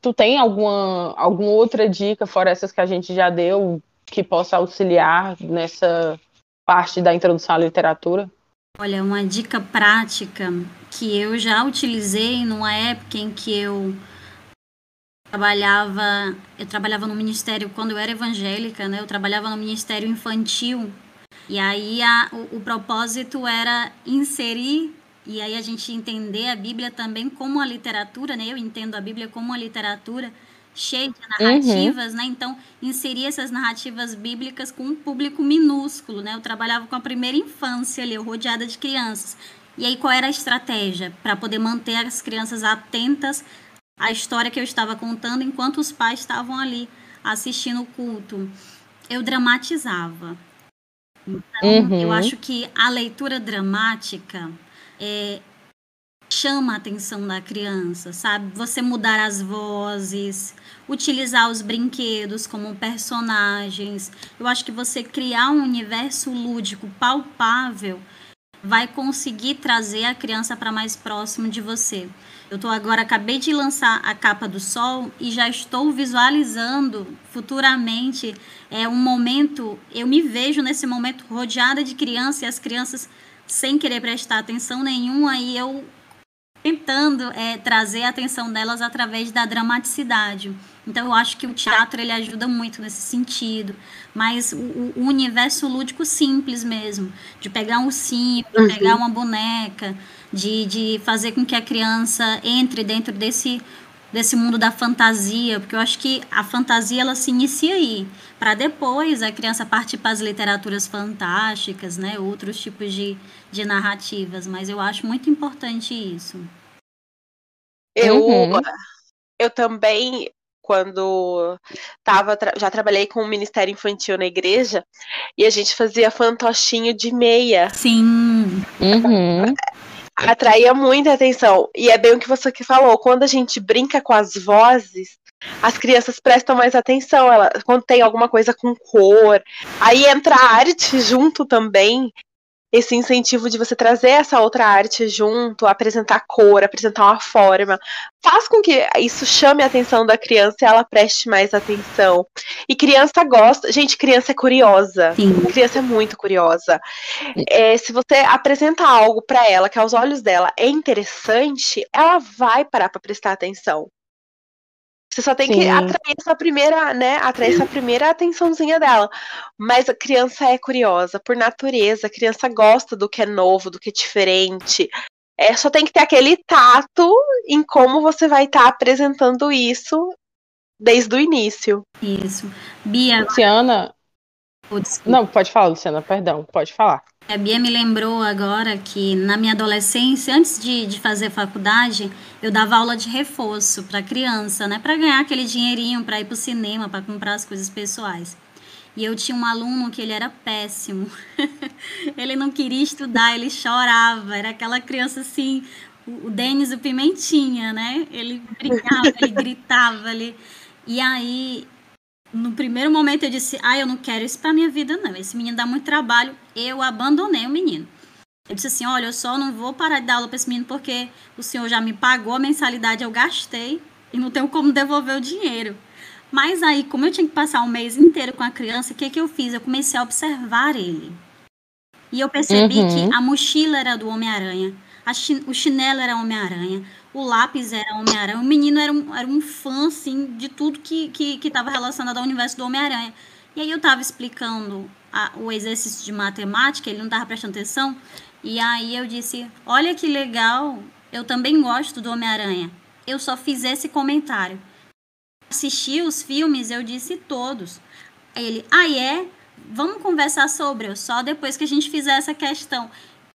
tu tem alguma, alguma outra dica, fora essas que a gente já deu, que possa auxiliar nessa parte da introdução à literatura? Olha, uma dica prática que eu já utilizei numa época em que eu trabalhava, eu trabalhava no ministério quando eu era evangélica, né? Eu trabalhava no ministério infantil. E aí a, o, o propósito era inserir e aí a gente entender a Bíblia também como a literatura, né? Eu entendo a Bíblia como a literatura cheio de narrativas, uhum. né? Então, inserir essas narrativas bíblicas com um público minúsculo, né? Eu trabalhava com a primeira infância ali, eu rodeada de crianças. E aí, qual era a estratégia para poder manter as crianças atentas à história que eu estava contando enquanto os pais estavam ali assistindo o culto? Eu dramatizava. Então, uhum. eu acho que a leitura dramática é, chama a atenção da criança, sabe? Você mudar as vozes, utilizar os brinquedos como personagens. Eu acho que você criar um universo lúdico palpável vai conseguir trazer a criança para mais próximo de você. Eu tô agora acabei de lançar a capa do sol e já estou visualizando futuramente é um momento, eu me vejo nesse momento rodeada de crianças e as crianças sem querer prestar atenção nenhuma e eu tentando é, trazer a atenção delas através da dramaticidade. Então eu acho que o teatro ele ajuda muito nesse sentido, mas o, o universo lúdico simples mesmo, de pegar um ursinho, de uhum. pegar uma boneca, de, de fazer com que a criança entre dentro desse desse mundo da fantasia, porque eu acho que a fantasia ela se inicia aí, para depois a criança partir para as literaturas fantásticas, né, outros tipos de, de narrativas, mas eu acho muito importante isso. Eu uhum. eu também quando tava já trabalhei com o Ministério Infantil na igreja e a gente fazia fantochinho de meia. Sim. Uhum atraía muita atenção. E é bem o que você que falou, quando a gente brinca com as vozes, as crianças prestam mais atenção, ela, quando tem alguma coisa com cor. Aí entra a arte junto também, esse incentivo de você trazer essa outra arte junto, apresentar cor, apresentar uma forma, faz com que isso chame a atenção da criança e ela preste mais atenção. E criança gosta, gente, criança é curiosa, Sim. criança é muito curiosa. É, se você apresenta algo para ela que aos olhos dela é interessante, ela vai parar para prestar atenção. Você só tem Sim. que atrair essa primeira, né? Atrair essa primeira atençãozinha dela. Mas a criança é curiosa, por natureza, a criança gosta do que é novo, do que é diferente. É, só tem que ter aquele tato em como você vai estar tá apresentando isso desde o início. Isso. Bia. Luciana. Não, pode falar, Luciana, perdão, pode falar. A Bia me lembrou agora que na minha adolescência, antes de, de fazer faculdade, eu dava aula de reforço para criança, né? Para ganhar aquele dinheirinho para ir para o cinema, para comprar as coisas pessoais. E eu tinha um aluno que ele era péssimo. ele não queria estudar, ele chorava. Era aquela criança assim, o Denis, o Pimentinha, né? Ele brincava, ele gritava, ele... E aí, no primeiro momento eu disse, ah, eu não quero isso pra minha vida, não. Esse menino dá muito trabalho. Eu abandonei o menino. Eu disse assim, olha, eu só não vou parar de dar aula para esse menino porque o senhor já me pagou a mensalidade, eu gastei e não tenho como devolver o dinheiro. Mas aí, como eu tinha que passar um mês inteiro com a criança, o que, que eu fiz? Eu comecei a observar ele. E eu percebi uhum. que a mochila era do Homem-Aranha, o chinelo era Homem-Aranha, o lápis era Homem-Aranha, o menino era um, era um fã, assim, de tudo que estava que, que relacionado ao universo do Homem-Aranha. E aí eu estava explicando a, o exercício de matemática, ele não estava prestando atenção, e aí eu disse: Olha que legal, eu também gosto do Homem-Aranha. Eu só fiz esse comentário. Assisti os filmes, eu disse todos. Aí ele: Ah, é? Vamos conversar sobre, eu só depois que a gente fizer essa questão.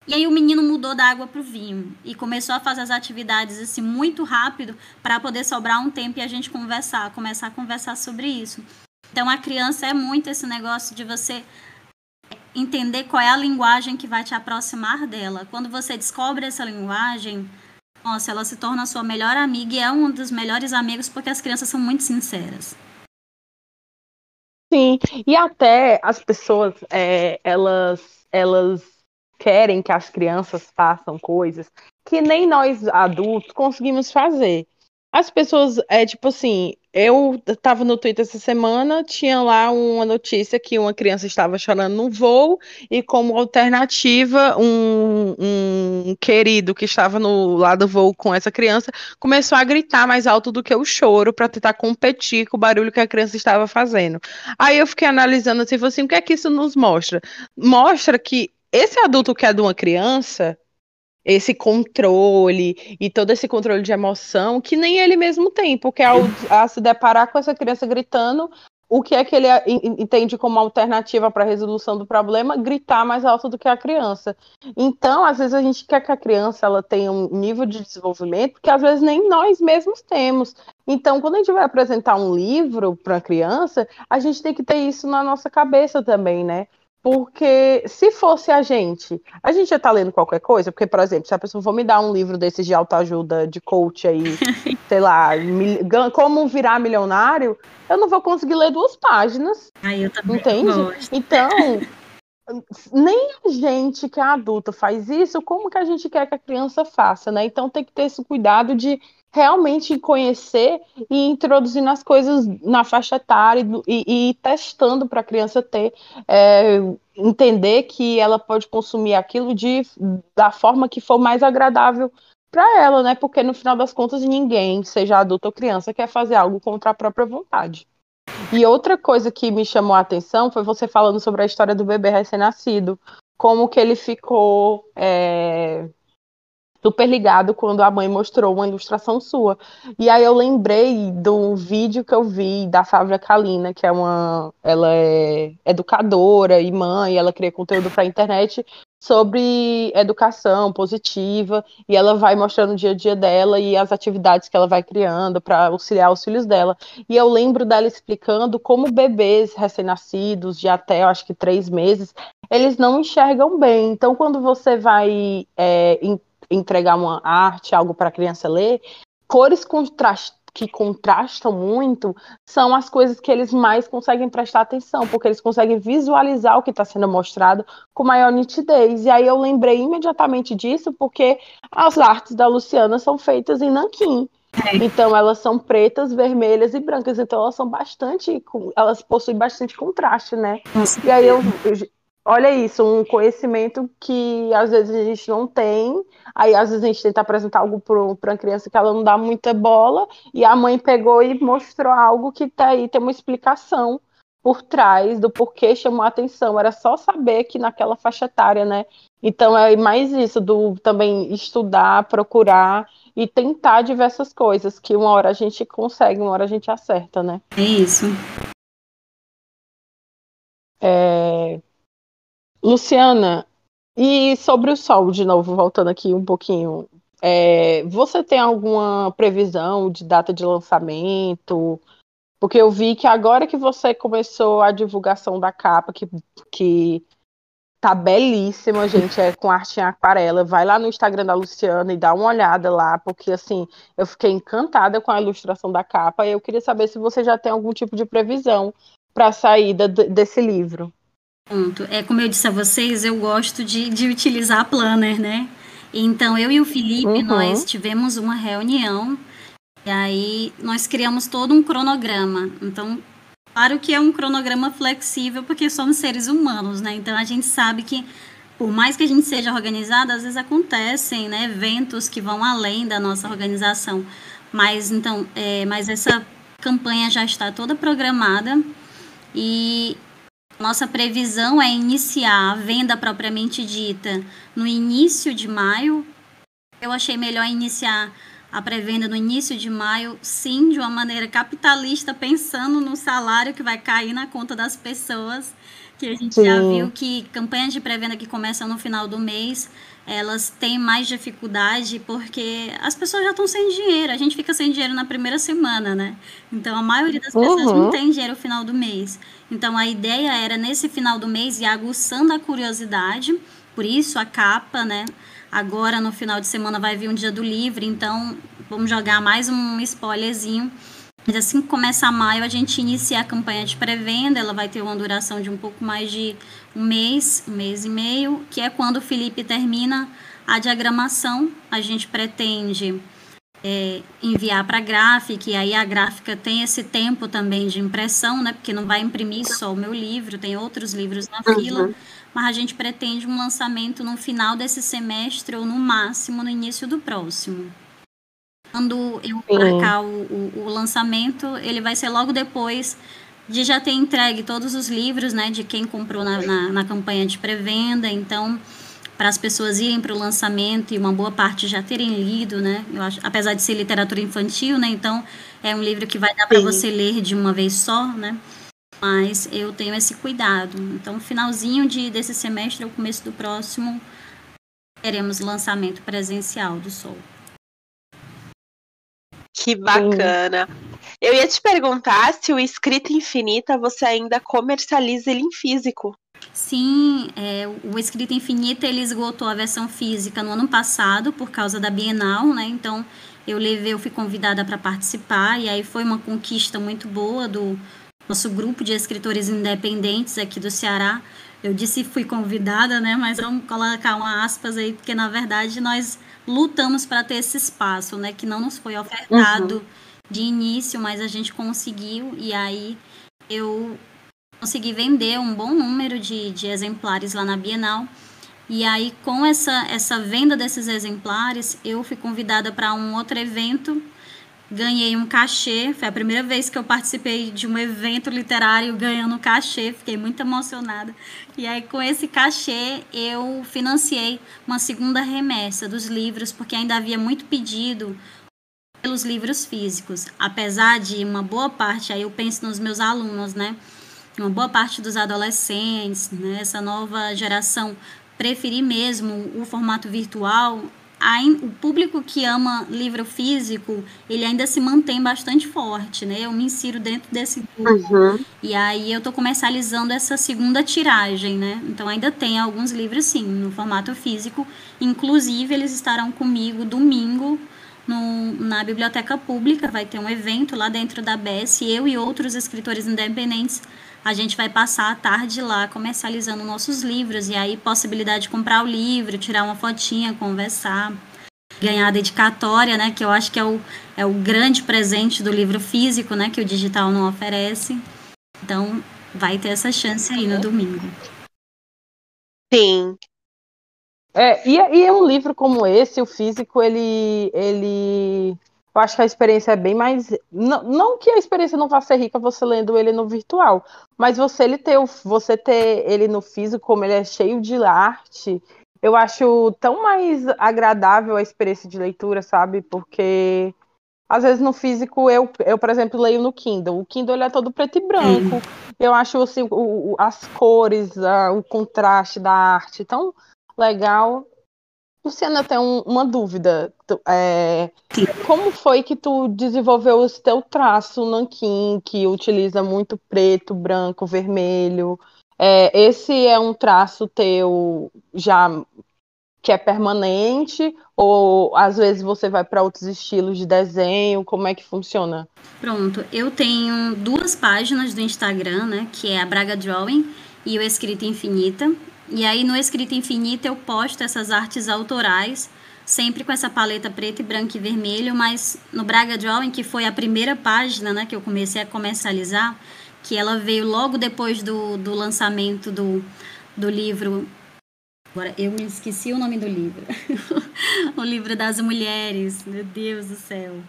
E aí o menino mudou da água para o vinho e começou a fazer as atividades assim muito rápido para poder sobrar um tempo e a gente conversar, começar a conversar sobre isso. Então a criança é muito esse negócio de você entender qual é a linguagem que vai te aproximar dela. Quando você descobre essa linguagem, nossa, ela se torna sua melhor amiga e é um dos melhores amigos porque as crianças são muito sinceras. Sim, e até as pessoas, é, elas, elas querem que as crianças façam coisas que nem nós adultos conseguimos fazer. As pessoas, é tipo assim, eu estava no Twitter essa semana, tinha lá uma notícia que uma criança estava chorando no voo e como alternativa, um, um querido que estava no lado do voo com essa criança começou a gritar mais alto do que o choro para tentar competir com o barulho que a criança estava fazendo. Aí eu fiquei analisando assim, assim, o que é que isso nos mostra? Mostra que esse adulto que é de uma criança, esse controle e todo esse controle de emoção que nem ele mesmo tem, porque ao, se deparar com essa criança gritando, o que é que ele entende como alternativa para a resolução do problema? Gritar mais alto do que a criança. Então, às vezes a gente quer que a criança ela tenha um nível de desenvolvimento que às vezes nem nós mesmos temos. Então, quando a gente vai apresentar um livro para a criança, a gente tem que ter isso na nossa cabeça também, né? Porque se fosse a gente, a gente já tá lendo qualquer coisa, porque, por exemplo, se a pessoa for me dar um livro desses de autoajuda, de coach aí, sei lá, como virar milionário, eu não vou conseguir ler duas páginas. Aí eu também entende? Gosto. Então, nem a gente que é adulto faz isso, como que a gente quer que a criança faça, né? Então tem que ter esse cuidado de realmente conhecer e introduzindo as coisas na faixa etária e, e, testando para a criança ter é, entender que ela pode consumir aquilo de da forma que for mais agradável para ela, né? Porque no final das contas ninguém, seja adulto ou criança, quer fazer algo contra a própria vontade. E outra coisa que me chamou a atenção foi você falando sobre a história do bebê recém-nascido, como que ele ficou é, super ligado quando a mãe mostrou uma ilustração sua. E aí eu lembrei do vídeo que eu vi da Fábio Kalina, que é uma ela é educadora e mãe, ela cria conteúdo para a internet sobre educação positiva e ela vai mostrando o dia a dia dela e as atividades que ela vai criando para auxiliar os filhos dela. E eu lembro dela explicando como bebês recém-nascidos de até, eu acho que três meses, eles não enxergam bem. Então, quando você vai é, entregar uma arte, algo para a criança ler, cores que contrastam muito são as coisas que eles mais conseguem prestar atenção, porque eles conseguem visualizar o que está sendo mostrado com maior nitidez. E aí eu lembrei imediatamente disso, porque as artes da Luciana são feitas em nanquim. É. Então elas são pretas, vermelhas e brancas, então elas são bastante, elas possuem bastante contraste, né? E aí eu, olha isso, um conhecimento que às vezes a gente não tem, aí às vezes a gente tenta apresentar algo para uma criança que ela não dá muita bola, e a mãe pegou e mostrou algo que tá aí, tem uma explicação por trás do porquê chamou a atenção. Era só saber que naquela faixa etária, né? Então é mais isso, do também estudar, procurar e tentar diversas coisas, que uma hora a gente consegue, uma hora a gente acerta, né? É isso. É... Luciana, e sobre o sol, de novo, voltando aqui um pouquinho. É... Você tem alguma previsão de data de lançamento? Porque eu vi que agora que você começou a divulgação da capa, que, que tá belíssima, gente, é com arte em aquarela. Vai lá no Instagram da Luciana e dá uma olhada lá, porque assim, eu fiquei encantada com a ilustração da capa e eu queria saber se você já tem algum tipo de previsão para a saída desse livro. Ponto. É como eu disse a vocês, eu gosto de, de utilizar planner, né? Então eu e o Felipe uhum. nós tivemos uma reunião e aí nós criamos todo um cronograma. Então, claro que é um cronograma flexível, porque somos seres humanos, né? Então a gente sabe que por mais que a gente seja organizado, às vezes acontecem né, eventos que vão além da nossa organização. Mas então, é, mas essa campanha já está toda programada e nossa previsão é iniciar a venda propriamente dita no início de maio. Eu achei melhor iniciar a pré-venda no início de maio, sim, de uma maneira capitalista, pensando no salário que vai cair na conta das pessoas, que a gente sim. já viu que campanhas de pré-venda que começam no final do mês, elas têm mais dificuldade porque as pessoas já estão sem dinheiro, a gente fica sem dinheiro na primeira semana, né? Então a maioria das pessoas uhum. não tem dinheiro no final do mês. Então a ideia era nesse final do mês ir aguçando a curiosidade, por isso a capa, né? Agora, no final de semana, vai vir um dia do livre, então vamos jogar mais um spoilerzinho. Mas assim que começa maio, a gente inicia a campanha de pré-venda. Ela vai ter uma duração de um pouco mais de um mês, um mês e meio, que é quando o Felipe termina a diagramação. A gente pretende é, enviar para a gráfica, e aí a gráfica tem esse tempo também de impressão, né? Porque não vai imprimir só o meu livro, tem outros livros na fila. Uhum mas a gente pretende um lançamento no final desse semestre ou no máximo no início do próximo. Quando eu marcar o, o, o, lançamento, ele vai ser logo depois de já ter entregue todos os livros, né, de quem comprou na, na, na campanha de pré-venda. Então, para as pessoas irem para o lançamento e uma boa parte já terem lido, né? Eu acho, apesar de ser literatura infantil, né? Então, é um livro que vai dar para você ler de uma vez só, né? mas eu tenho esse cuidado. Então, finalzinho de, desse semestre ou começo do próximo, teremos lançamento presencial do Sol. Que bacana. Eu ia te perguntar se o Escrita Infinita você ainda comercializa ele em físico. Sim, é, o Escrita Infinita ele esgotou a versão física no ano passado por causa da Bienal, né? Então eu levei, eu fui convidada para participar e aí foi uma conquista muito boa do nosso grupo de escritores independentes aqui do Ceará. Eu disse fui convidada, né? Mas vamos colocar uma aspas aí, porque na verdade nós lutamos para ter esse espaço, né? Que não nos foi ofertado uhum. de início, mas a gente conseguiu. E aí eu consegui vender um bom número de, de exemplares lá na Bienal. E aí, com essa, essa venda desses exemplares, eu fui convidada para um outro evento ganhei um cachê. Foi a primeira vez que eu participei de um evento literário ganhando cachê. Fiquei muito emocionada. E aí, com esse cachê, eu financiei uma segunda remessa dos livros, porque ainda havia muito pedido pelos livros físicos. Apesar de uma boa parte, aí eu penso nos meus alunos, né? Uma boa parte dos adolescentes, né? essa nova geração preferir mesmo o formato virtual, o público que ama livro físico, ele ainda se mantém bastante forte, né? Eu me insiro dentro desse grupo. Uhum. E aí eu estou comercializando essa segunda tiragem, né? Então ainda tem alguns livros, sim, no formato físico. Inclusive, eles estarão comigo domingo no, na biblioteca pública. Vai ter um evento lá dentro da BS. Eu e outros escritores independentes a gente vai passar a tarde lá comercializando nossos livros e aí possibilidade de comprar o livro, tirar uma fotinha, conversar, ganhar a dedicatória, né, que eu acho que é o, é o grande presente do livro físico, né, que o digital não oferece. Então, vai ter essa chance aí no domingo. Sim. É, e, e é um livro como esse, o físico, ele, ele. Eu acho que a experiência é bem mais. Não, não que a experiência não vá ser rica você lendo ele no virtual, mas você ele ter, você ter ele no físico, como ele é cheio de arte, eu acho tão mais agradável a experiência de leitura, sabe? Porque às vezes no físico eu, eu por exemplo, leio no Kindle. O Kindle ele é todo preto e branco. Hum. Eu acho assim, o, o, as cores, a, o contraste da arte tão legal. Luciana, um, uma dúvida. É, como foi que tu desenvolveu esse teu traço nanquim, que utiliza muito preto, branco, vermelho? É, esse é um traço teu já que é permanente ou às vezes você vai para outros estilos de desenho? Como é que funciona? Pronto, eu tenho duas páginas do Instagram, né, que é a Braga Drawing e o Escrita Infinita. E aí no Escrita Infinita eu posto essas artes autorais, sempre com essa paleta preto e branco e vermelho, mas no Braga Drawing, que foi a primeira página, né, que eu comecei a comercializar, que ela veio logo depois do, do lançamento do, do livro. Agora, eu me esqueci o nome do livro. o livro das mulheres, meu Deus do céu.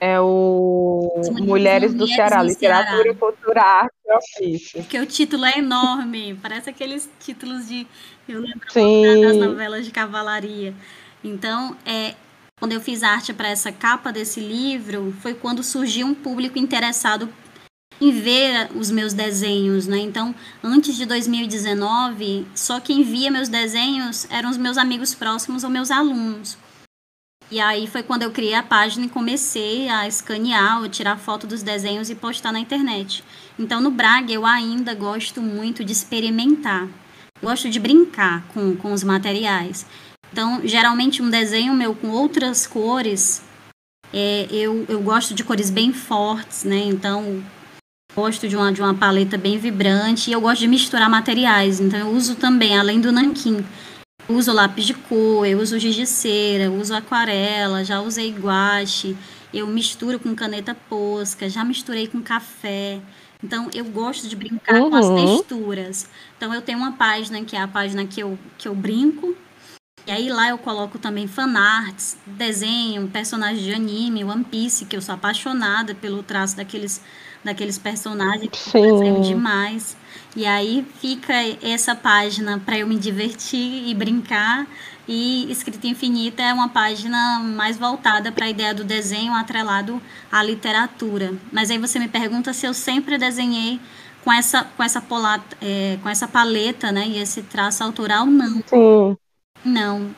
É o Mulheres, mulheres do Ceará, Literatura, Ceará. Cultura, Arte e Ofício. Porque o título é enorme, parece aqueles títulos de. Eu lembro Sim. das novelas de cavalaria. Então, é, quando eu fiz arte para essa capa desse livro, foi quando surgiu um público interessado em ver os meus desenhos, né? Então, antes de 2019, só quem via meus desenhos eram os meus amigos próximos ou meus alunos. E aí foi quando eu criei a página e comecei a escanear ou tirar foto dos desenhos e postar na internet. Então, no Braga, eu ainda gosto muito de experimentar. Gosto de brincar com, com os materiais. Então, geralmente, um desenho meu com outras cores, é, eu, eu gosto de cores bem fortes, né? Então, gosto de uma, de uma paleta bem vibrante e eu gosto de misturar materiais. Então eu uso também, além do nanquim, uso lápis de cor, eu uso giz de cera, uso aquarela, já usei guache, eu misturo com caneta posca, já misturei com café. Então eu gosto de brincar uhum. com as uhum. texturas. Então eu tenho uma página que é a página que eu, que eu brinco. E aí lá eu coloco também fanarts, desenho, personagens de anime, One Piece, que eu sou apaixonada pelo traço daqueles daqueles personagens que Sim. demais. E aí fica essa página para eu me divertir e brincar. E Escrita Infinita é uma página mais voltada para a ideia do desenho atrelado à literatura. Mas aí você me pergunta se eu sempre desenhei com essa, com essa, polata, é, com essa paleta né, e esse traço autoral, não. Sim. Não.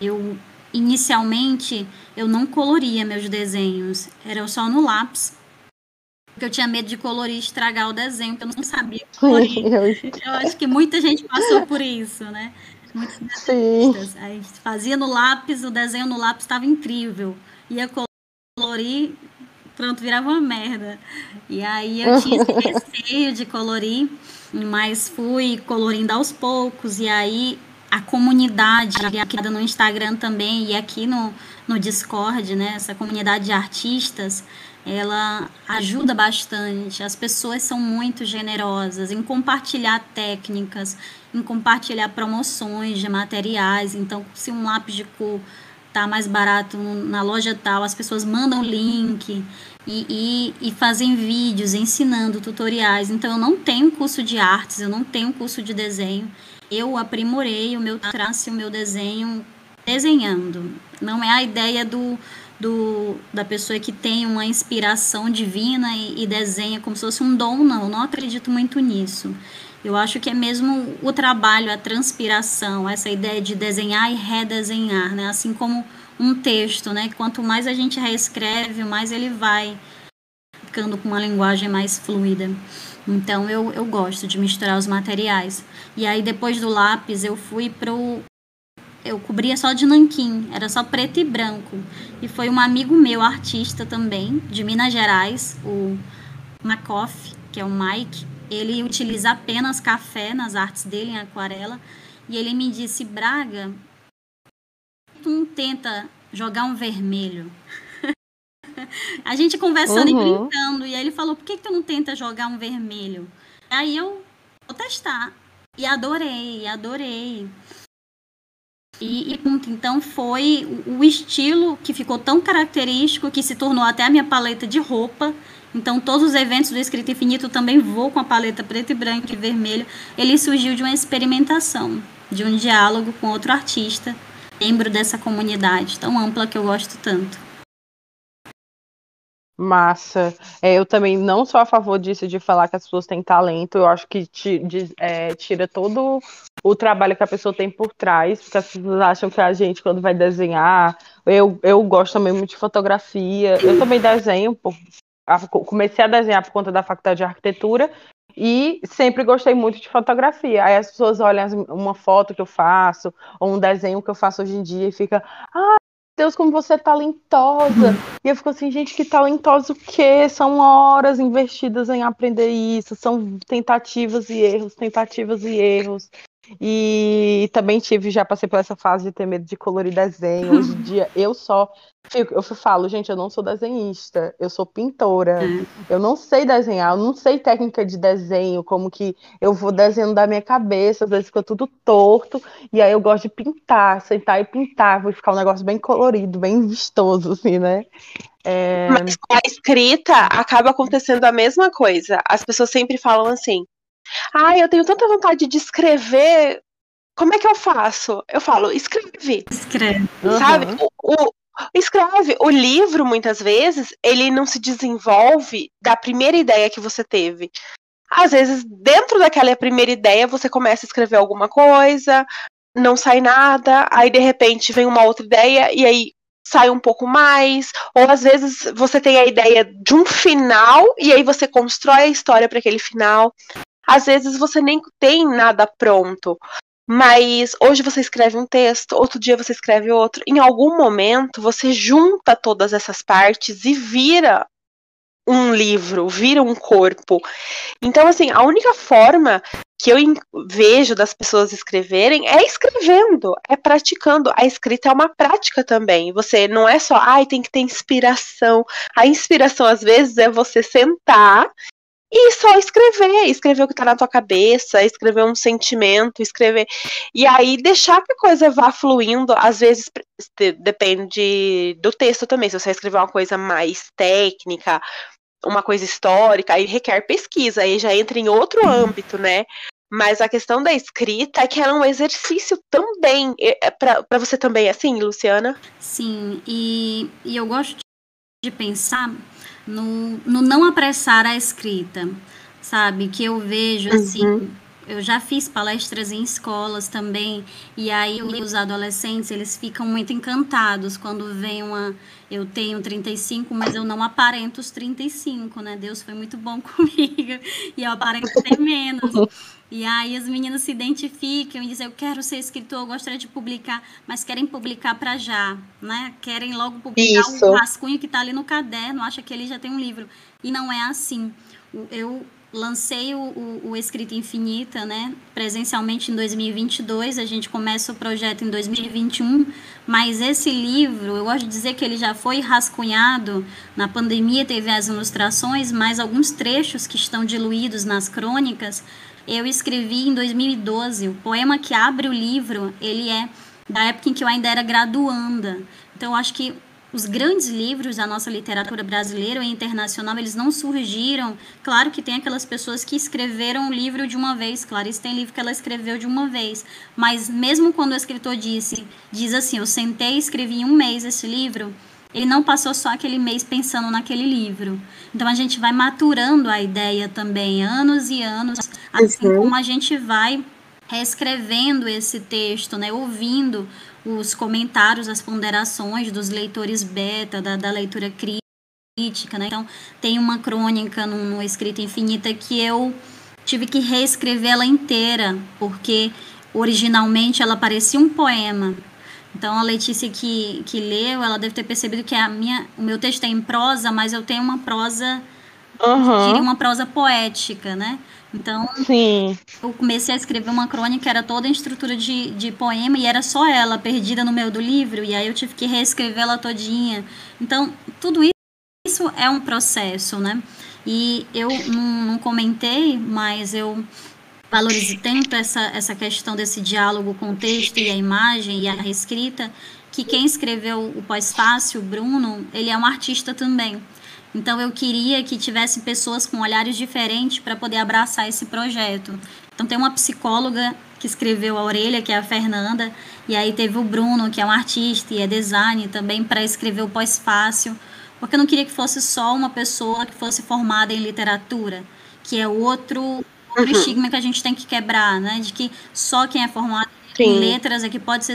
Eu, inicialmente, eu não coloria meus desenhos. Era só no lápis porque eu tinha medo de colorir e estragar o desenho, porque eu não sabia colorir. eu acho que muita gente passou por isso, né? Muitos desenhistas. A gente fazia no lápis, o desenho no lápis estava incrível. Ia colorir, pronto, virava uma merda. E aí eu tinha esse receio de colorir, mas fui colorindo aos poucos. E aí a comunidade aqui no Instagram também e aqui no, no Discord, né? Essa comunidade de artistas ela ajuda bastante. As pessoas são muito generosas em compartilhar técnicas, em compartilhar promoções de materiais. Então, se um lápis de cor tá mais barato na loja tal, as pessoas mandam link e, e, e fazem vídeos ensinando tutoriais. Então, eu não tenho curso de artes, eu não tenho curso de desenho. Eu aprimorei o meu traço e o meu desenho desenhando. Não é a ideia do do, da pessoa que tem uma inspiração divina e, e desenha como se fosse um dom, não. Não acredito muito nisso. Eu acho que é mesmo o trabalho, a transpiração, essa ideia de desenhar e redesenhar, né? Assim como um texto, né? Quanto mais a gente reescreve, mais ele vai ficando com uma linguagem mais fluida. Então eu, eu gosto de misturar os materiais. E aí depois do lápis eu fui pro eu cobria só de nanquim, era só preto e branco. E foi um amigo meu, artista também, de Minas Gerais, o Makoff, que é o Mike. Ele utiliza apenas café nas artes dele, em aquarela. E ele me disse, Braga, tu não tenta jogar um vermelho? a gente conversando uhum. e brincando. E aí ele falou, por que, que tu não tenta jogar um vermelho? Aí eu vou testar. E adorei, adorei. E, e então foi o estilo que ficou tão característico que se tornou até a minha paleta de roupa. Então, todos os eventos do Escrito Infinito também vou com a paleta preto e branco e vermelho. Ele surgiu de uma experimentação, de um diálogo com outro artista, membro dessa comunidade tão ampla que eu gosto tanto. Massa. É, eu também não sou a favor disso de falar que as pessoas têm talento. Eu acho que é, tira todo o trabalho que a pessoa tem por trás, porque as pessoas acham que a gente, quando vai desenhar, eu, eu gosto também muito de fotografia. Eu também desenho, por, comecei a desenhar por conta da faculdade de arquitetura e sempre gostei muito de fotografia. Aí as pessoas olham uma foto que eu faço, ou um desenho que eu faço hoje em dia e fica, ah, Deus, como você é talentosa. E eu fico assim, gente, que talentosa o quê? São horas investidas em aprender isso, são tentativas e erros, tentativas e erros. E também tive, já passei por essa fase de ter medo de colorir desenho. Hoje em dia eu só fico, eu falo, gente, eu não sou desenhista, eu sou pintora. Hum. Eu não sei desenhar, eu não sei técnica de desenho, como que eu vou desenhando da minha cabeça, às vezes fica tudo torto, e aí eu gosto de pintar, sentar e pintar, vou ficar um negócio bem colorido, bem vistoso, assim, né? É... Mas com a escrita acaba acontecendo a mesma coisa. As pessoas sempre falam assim: Ai, eu tenho tanta vontade de escrever. Como é que eu faço? Eu falo, escreve. Escreve. Sabe? Uhum. O, o, escreve. O livro, muitas vezes, ele não se desenvolve da primeira ideia que você teve. Às vezes, dentro daquela primeira ideia, você começa a escrever alguma coisa, não sai nada, aí de repente vem uma outra ideia, e aí sai um pouco mais, ou às vezes você tem a ideia de um final e aí você constrói a história para aquele final. Às vezes você nem tem nada pronto, mas hoje você escreve um texto, outro dia você escreve outro. Em algum momento você junta todas essas partes e vira um livro, vira um corpo. Então, assim, a única forma que eu vejo das pessoas escreverem é escrevendo, é praticando. A escrita é uma prática também. Você não é só, ai, tem que ter inspiração. A inspiração, às vezes, é você sentar e só escrever, escrever o que tá na tua cabeça, escrever um sentimento, escrever. E aí deixar que a coisa vá fluindo, às vezes depende do texto também. Se você escrever uma coisa mais técnica, uma coisa histórica, aí requer pesquisa, aí já entra em outro âmbito, né? Mas a questão da escrita é que ela é um exercício também. É para você também, assim, Luciana? Sim, e, e eu gosto de pensar no, no não apressar a escrita, sabe? Que eu vejo assim. Uhum. Eu já fiz palestras em escolas também, e aí os adolescentes, eles ficam muito encantados quando vem uma... Eu tenho 35, mas eu não aparento os 35, né? Deus foi muito bom comigo, e eu aparento ter menos. E aí as meninas se identificam e dizem, eu quero ser escritor, eu gostaria de publicar, mas querem publicar para já, né? Querem logo publicar Isso. um rascunho que está ali no caderno, acha que ele já tem um livro. E não é assim. Eu lancei o, o, o Escrita Infinita, né? Presencialmente em 2022, a gente começa o projeto em 2021, mas esse livro, eu gosto de dizer que ele já foi rascunhado, na pandemia teve as ilustrações, mas alguns trechos que estão diluídos nas crônicas, eu escrevi em 2012. O poema que abre o livro, ele é da época em que eu ainda era graduanda. Então, acho que os grandes livros da nossa literatura brasileira e internacional, eles não surgiram. Claro que tem aquelas pessoas que escreveram o livro de uma vez. Clarice tem livro que ela escreveu de uma vez. Mas mesmo quando o escritor disse, diz assim, eu sentei e escrevi em um mês esse livro, ele não passou só aquele mês pensando naquele livro. Então a gente vai maturando a ideia também, anos e anos, assim uhum. como a gente vai reescrevendo esse texto, né, ouvindo os comentários, as ponderações dos leitores beta, da, da leitura crítica. Né? Então, tem uma crônica no, no Escrita Infinita que eu tive que reescrever ela inteira, porque originalmente ela parecia um poema. Então, a Letícia que, que leu, ela deve ter percebido que a minha, o meu texto é em prosa, mas eu tenho uma prosa, uhum. uma prosa poética, né? Então, Sim. eu comecei a escrever uma crônica, era toda em estrutura de, de poema, e era só ela, perdida no meio do livro, e aí eu tive que reescrever ela todinha. Então, tudo isso é um processo, né? E eu não, não comentei, mas eu valorize tanto essa, essa questão desse diálogo com o texto e a imagem e a escrita, que quem escreveu o pós-fácil, Bruno, ele é um artista também. Então eu queria que tivesse pessoas com olhares diferentes para poder abraçar esse projeto. Então tem uma psicóloga que escreveu a orelha, que é a Fernanda, e aí teve o Bruno, que é um artista e é design também para escrever o pós-fácil, porque eu não queria que fosse só uma pessoa que fosse formada em literatura, que é outro, outro uhum. estigma que a gente tem que quebrar, né? De que só quem é formado em letras é que pode ser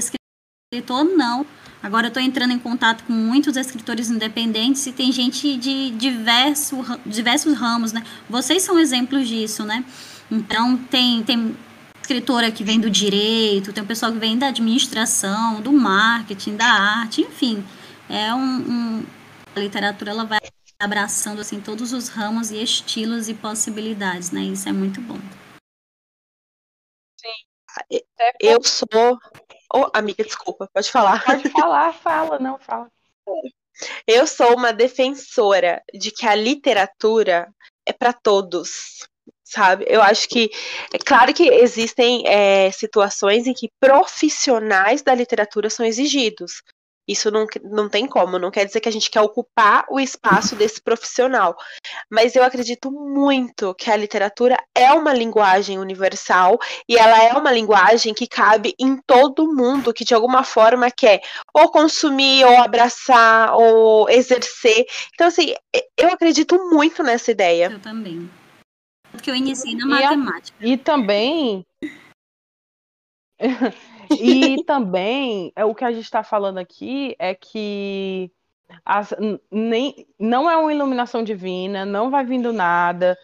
escritor, não. Agora eu estou entrando em contato com muitos escritores independentes e tem gente de diverso, diversos ramos, né? Vocês são exemplos disso, né? Então tem, tem escritora que vem do direito, tem um pessoal que vem da administração, do marketing, da arte, enfim. É um, um a literatura ela vai abraçando assim todos os ramos e estilos e possibilidades, né? Isso é muito bom. Sim. Eu sou Oh, amiga, desculpa, pode falar. Pode falar, fala, não, fala. Eu sou uma defensora de que a literatura é para todos, sabe? Eu acho que é claro que existem é, situações em que profissionais da literatura são exigidos. Isso não, não tem como, não quer dizer que a gente quer ocupar o espaço desse profissional. Mas eu acredito muito que a literatura é uma linguagem universal e ela é uma linguagem que cabe em todo mundo que de alguma forma quer ou consumir, ou abraçar, ou exercer. Então, assim, eu acredito muito nessa ideia. Eu também. Porque eu iniciei na matemática. E, a, e também. E também, é, o que a gente está falando aqui é que as, nem, não é uma iluminação divina, não vai vindo nada.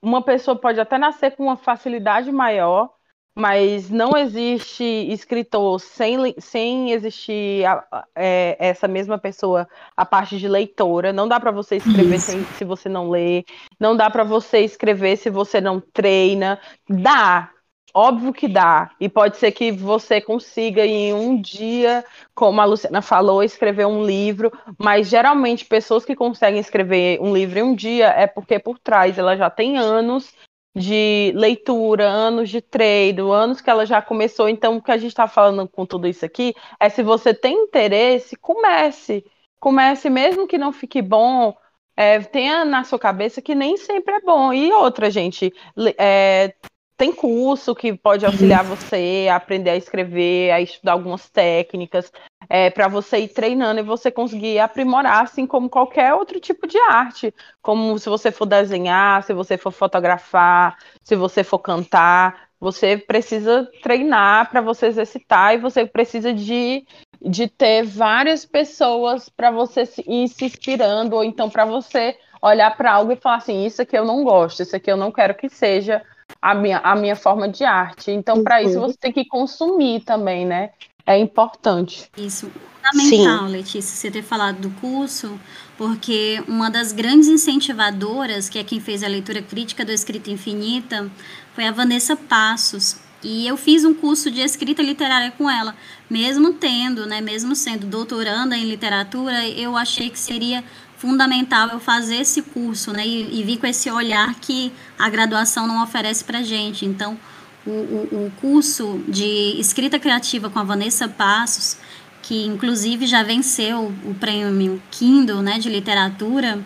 Uma pessoa pode até nascer com uma facilidade maior, mas não existe escritor sem, sem existir a, é, essa mesma pessoa a parte de leitora. Não dá para você escrever sem, se você não lê, não dá para você escrever se você não treina. Dá, Óbvio que dá. E pode ser que você consiga em um dia, como a Luciana falou, escrever um livro, mas geralmente pessoas que conseguem escrever um livro em um dia é porque por trás ela já tem anos de leitura, anos de treino, anos que ela já começou. Então, o que a gente está falando com tudo isso aqui é se você tem interesse, comece. Comece, mesmo que não fique bom, é, tenha na sua cabeça que nem sempre é bom. E outra, gente, é, tem curso que pode auxiliar você a aprender a escrever, a estudar algumas técnicas, é, para você ir treinando e você conseguir aprimorar, assim como qualquer outro tipo de arte. Como se você for desenhar, se você for fotografar, se você for cantar, você precisa treinar para você exercitar e você precisa de, de ter várias pessoas para você ir se inspirando, ou então para você olhar para algo e falar assim: isso aqui eu não gosto, isso aqui eu não quero que seja a minha, a minha forma de arte. Então, para isso, uhum. você tem que consumir também, né? É importante. Isso, fundamental, Sim. Letícia, você ter falado do curso, porque uma das grandes incentivadoras, que é quem fez a leitura crítica do Escrita Infinita, foi a Vanessa Passos. E eu fiz um curso de escrita literária com ela, mesmo tendo, né, mesmo sendo doutoranda em literatura, eu achei que seria fundamental eu fazer esse curso, né? E, e vir com esse olhar que a graduação não oferece para gente. Então, o, o, o curso de escrita criativa com a Vanessa Passos, que inclusive já venceu o prêmio Kindle, né, de literatura,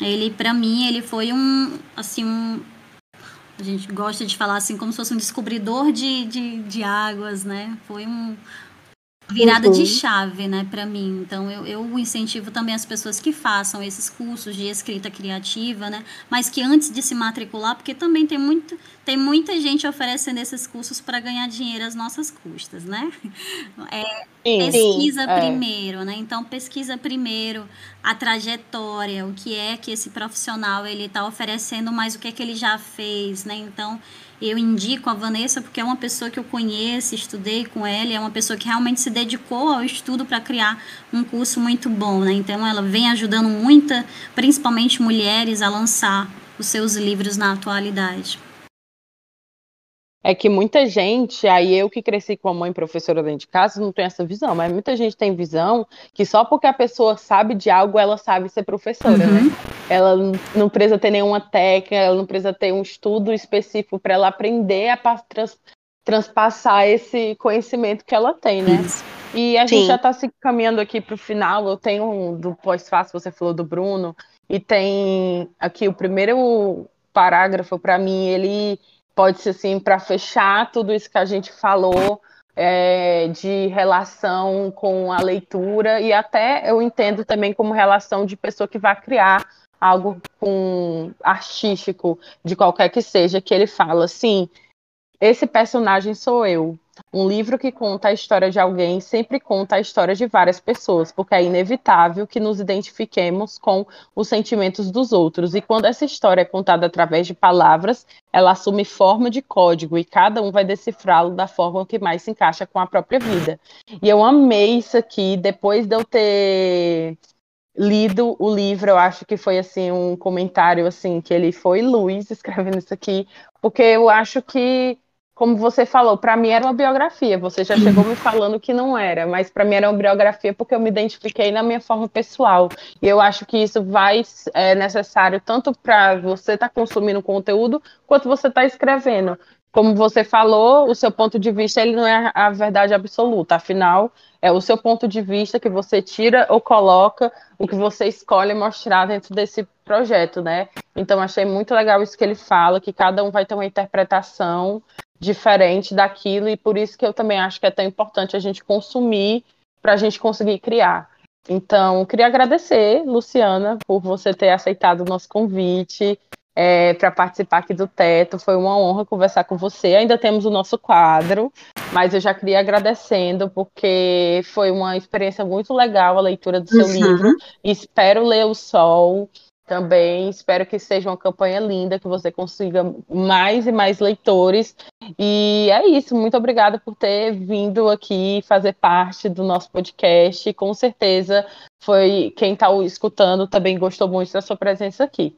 ele para mim ele foi um assim um, a gente gosta de falar assim como se fosse um descobridor de, de, de águas, né? Foi um, virada uhum. de chave, né, para mim. Então, eu, eu incentivo também as pessoas que façam esses cursos de escrita criativa, né, mas que antes de se matricular, porque também tem, muito, tem muita gente oferecendo esses cursos para ganhar dinheiro às nossas custas, né? É, sim, pesquisa sim, é. primeiro, né? Então, pesquisa primeiro a trajetória, o que é que esse profissional ele está oferecendo, mas o que é que ele já fez, né? Então, eu indico a Vanessa porque é uma pessoa que eu conheço, estudei com ela, é uma pessoa que realmente se dedicou ao estudo para criar um curso muito bom, né? Então ela vem ajudando muita, principalmente mulheres, a lançar os seus livros na atualidade. é que muita gente, aí eu que cresci com a mãe professora dentro de casa, não tem essa visão, mas muita gente tem visão que só porque a pessoa sabe de algo, ela sabe ser professora, né? uhum. né? Ela não precisa ter nenhuma técnica, ela não precisa ter um estudo específico para ela aprender a trans, transpassar esse conhecimento que ela tem, né? Isso. E a Sim. gente já está se caminhando aqui para o final. Eu tenho um do pós-fácil, você falou do Bruno, e tem aqui o primeiro parágrafo, para mim, ele pode ser assim, para fechar tudo isso que a gente falou. É, de relação com a leitura e até eu entendo também como relação de pessoa que vai criar algo com artístico de qualquer que seja que ele fala assim esse personagem sou eu um livro que conta a história de alguém sempre conta a história de várias pessoas, porque é inevitável que nos identifiquemos com os sentimentos dos outros. E quando essa história é contada através de palavras, ela assume forma de código e cada um vai decifrá-lo da forma que mais se encaixa com a própria vida. E eu amei isso aqui, depois de eu ter lido o livro, eu acho que foi assim um comentário assim que ele foi Luiz escrevendo isso aqui, porque eu acho que como você falou, para mim era uma biografia. Você já chegou me falando que não era, mas para mim era uma biografia porque eu me identifiquei na minha forma pessoal. E eu acho que isso vai é necessário tanto para você estar tá consumindo conteúdo quanto você está escrevendo. Como você falou, o seu ponto de vista ele não é a verdade absoluta. Afinal, é o seu ponto de vista que você tira ou coloca o que você escolhe mostrar dentro desse projeto, né? Então achei muito legal isso que ele fala, que cada um vai ter uma interpretação diferente daquilo, e por isso que eu também acho que é tão importante a gente consumir para a gente conseguir criar. Então, queria agradecer, Luciana, por você ter aceitado o nosso convite é, para participar aqui do Teto. Foi uma honra conversar com você. Ainda temos o nosso quadro, mas eu já queria agradecendo, porque foi uma experiência muito legal a leitura do seu uhum. livro. Espero ler o Sol também. Espero que seja uma campanha linda, que você consiga mais e mais leitores. E é isso. Muito obrigada por ter vindo aqui fazer parte do nosso podcast. Com certeza foi quem está escutando também gostou muito da sua presença aqui.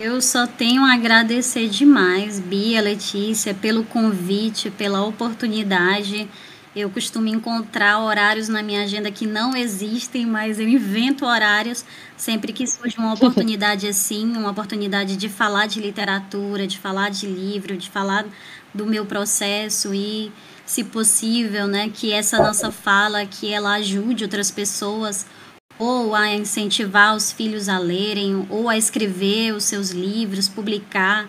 Eu só tenho a agradecer demais, Bia, Letícia, pelo convite, pela oportunidade. Eu costumo encontrar horários na minha agenda que não existem, mas eu invento horários sempre que surge uma oportunidade assim, uma oportunidade de falar de literatura, de falar de livro, de falar do meu processo e, se possível, né, que essa nossa fala que ela ajude outras pessoas ou a incentivar os filhos a lerem, ou a escrever os seus livros, publicar,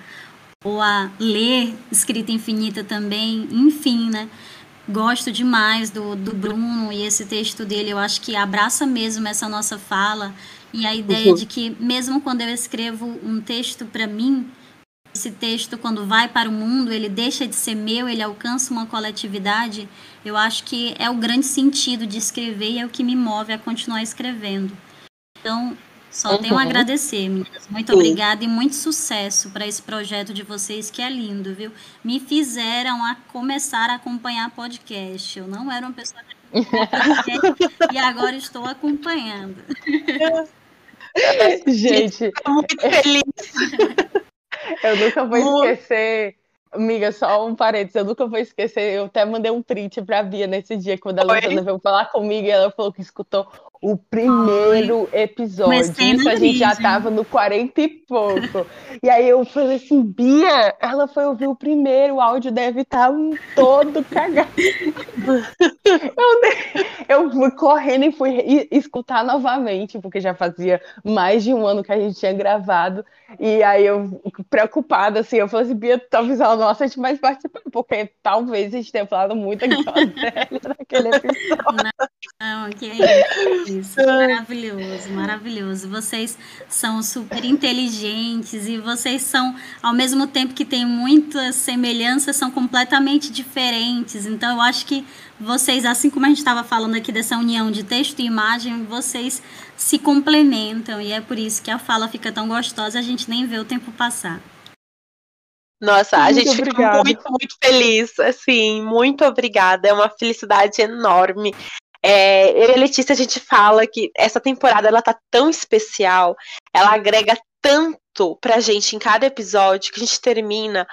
ou a ler escrita infinita também, enfim, né? Gosto demais do, do Bruno e esse texto dele, eu acho que abraça mesmo essa nossa fala e a ideia uhum. de que, mesmo quando eu escrevo um texto para mim, esse texto, quando vai para o mundo, ele deixa de ser meu, ele alcança uma coletividade. Eu acho que é o grande sentido de escrever e é o que me move a continuar escrevendo. Então, só uhum. tenho a agradecer, meninas. Muito Sim. obrigada e muito sucesso para esse projeto de vocês, que é lindo, viu? Me fizeram a começar a acompanhar podcast. Eu não era uma pessoa que podcast e agora estou acompanhando. Gente, muito feliz. Eu nunca vou muito... esquecer Amiga, só um parênteses, eu nunca vou esquecer, eu até mandei um print pra Bia nesse dia, quando a Luciana veio falar comigo e ela falou que escutou o primeiro Oi. episódio. Isso a gente já tava no 40 e pouco. e aí eu falei assim, Bia, ela foi ouvir o primeiro, o áudio deve estar tá todo cagado. eu, eu fui correndo e fui escutar novamente, porque já fazia mais de um ano que a gente tinha gravado. E aí eu, preocupada, assim, eu falei assim, Bia, talvez ela não aceite mais participar, porque talvez a gente tenha falado muito aqui naquele episódio. Não, não, que é isso. Maravilhoso, maravilhoso. Vocês são super inteligentes e vocês são, ao mesmo tempo que tem muitas semelhanças, são completamente diferentes. Então, eu acho que vocês, assim como a gente estava falando aqui dessa união de texto e imagem, vocês se complementam e é por isso que a fala fica tão gostosa, a gente nem vê o tempo passar. Nossa, a muito gente obrigada. fica muito, muito feliz, assim, muito obrigada. É uma felicidade enorme. É, eu e a Letícia, a gente fala que essa temporada ela tá tão especial, ela agrega tanto pra gente em cada episódio que a gente termina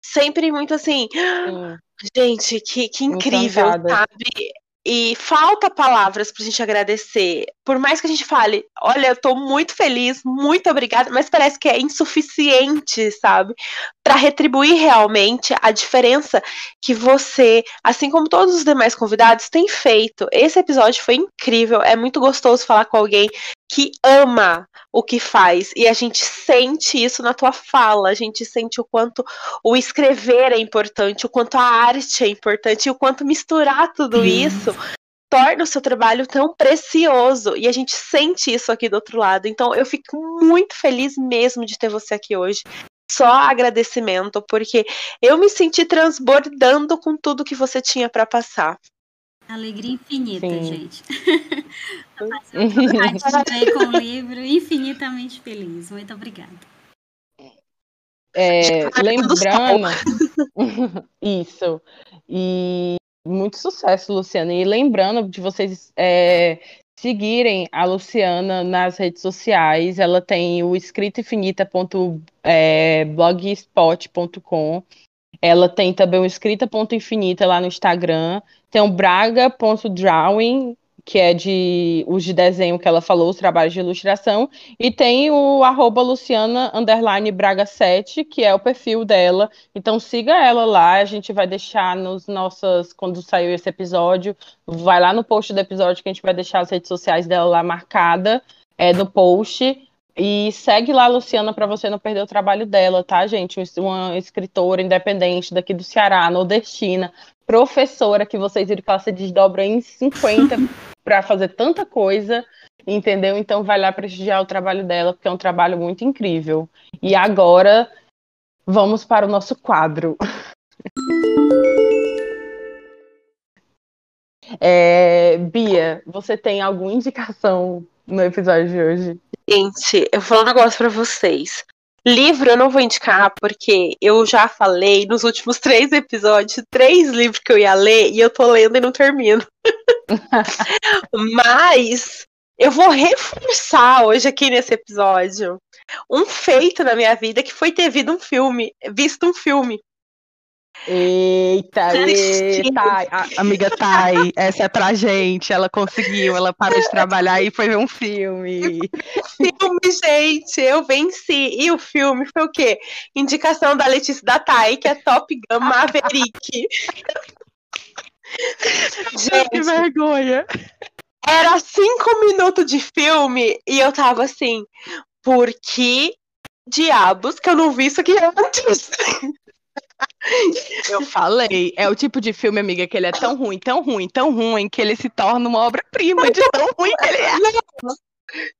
sempre muito assim. Sim. Gente, que, que incrível, Encantada. sabe? E falta palavras pra gente agradecer. Por mais que a gente fale, olha, eu tô muito feliz, muito obrigada, mas parece que é insuficiente, sabe? Pra retribuir realmente a diferença que você, assim como todos os demais convidados, tem feito. Esse episódio foi incrível, é muito gostoso falar com alguém que ama o que faz. E a gente sente isso na tua fala, a gente sente o quanto o escrever é importante, o quanto a arte é importante, e o quanto misturar tudo isso torna o seu trabalho tão precioso. E a gente sente isso aqui do outro lado. Então eu fico muito feliz mesmo de ter você aqui hoje. Só agradecimento, porque eu me senti transbordando com tudo que você tinha para passar. Alegria infinita, Sim. gente. Participei com o livro, infinitamente feliz. Muito obrigada. É, lembrando. Isso. E muito sucesso, Luciana. E lembrando de vocês é, seguirem a Luciana nas redes sociais. Ela tem o escritainfinita.blogspot.com. Ela tem também o escrita.infinita lá no Instagram. Tem o braga.drawing, que é de os de desenho que ela falou, os trabalhos de ilustração. E tem o arroba Luciana Braga 7, que é o perfil dela. Então siga ela lá, a gente vai deixar nos nossas. Quando saiu esse episódio, vai lá no post do episódio que a gente vai deixar as redes sociais dela lá marcada é, no post. E segue lá a Luciana para você não perder o trabalho dela, tá, gente? Uma escritora independente daqui do Ceará, nordestina, professora, que vocês viram que ela se desdobra em 50 para fazer tanta coisa, entendeu? Então vai lá prestigiar o trabalho dela, porque é um trabalho muito incrível. E agora vamos para o nosso quadro. É, Bia, você tem alguma indicação no episódio de hoje? Gente, eu vou falar um negócio pra vocês. Livro eu não vou indicar, porque eu já falei nos últimos três episódios, três livros que eu ia ler, e eu tô lendo e não termino. Mas eu vou reforçar hoje aqui nesse episódio um feito na minha vida que foi ter visto um filme, visto um filme. Eita, eita, a- amiga Thay, essa é pra gente. Ela conseguiu, ela parou de trabalhar e foi ver um filme. Filme, gente, eu venci. E o filme foi o quê? Indicação da Letícia da Thay, que é Top Gun Maverick. Que gente, vergonha. era cinco minutos de filme e eu tava assim, por que diabos que eu não vi isso aqui antes? Eu falei, é o tipo de filme, amiga, que ele é tão ruim, tão ruim, tão ruim, que ele se torna uma obra-prima de tão ruim que ele é.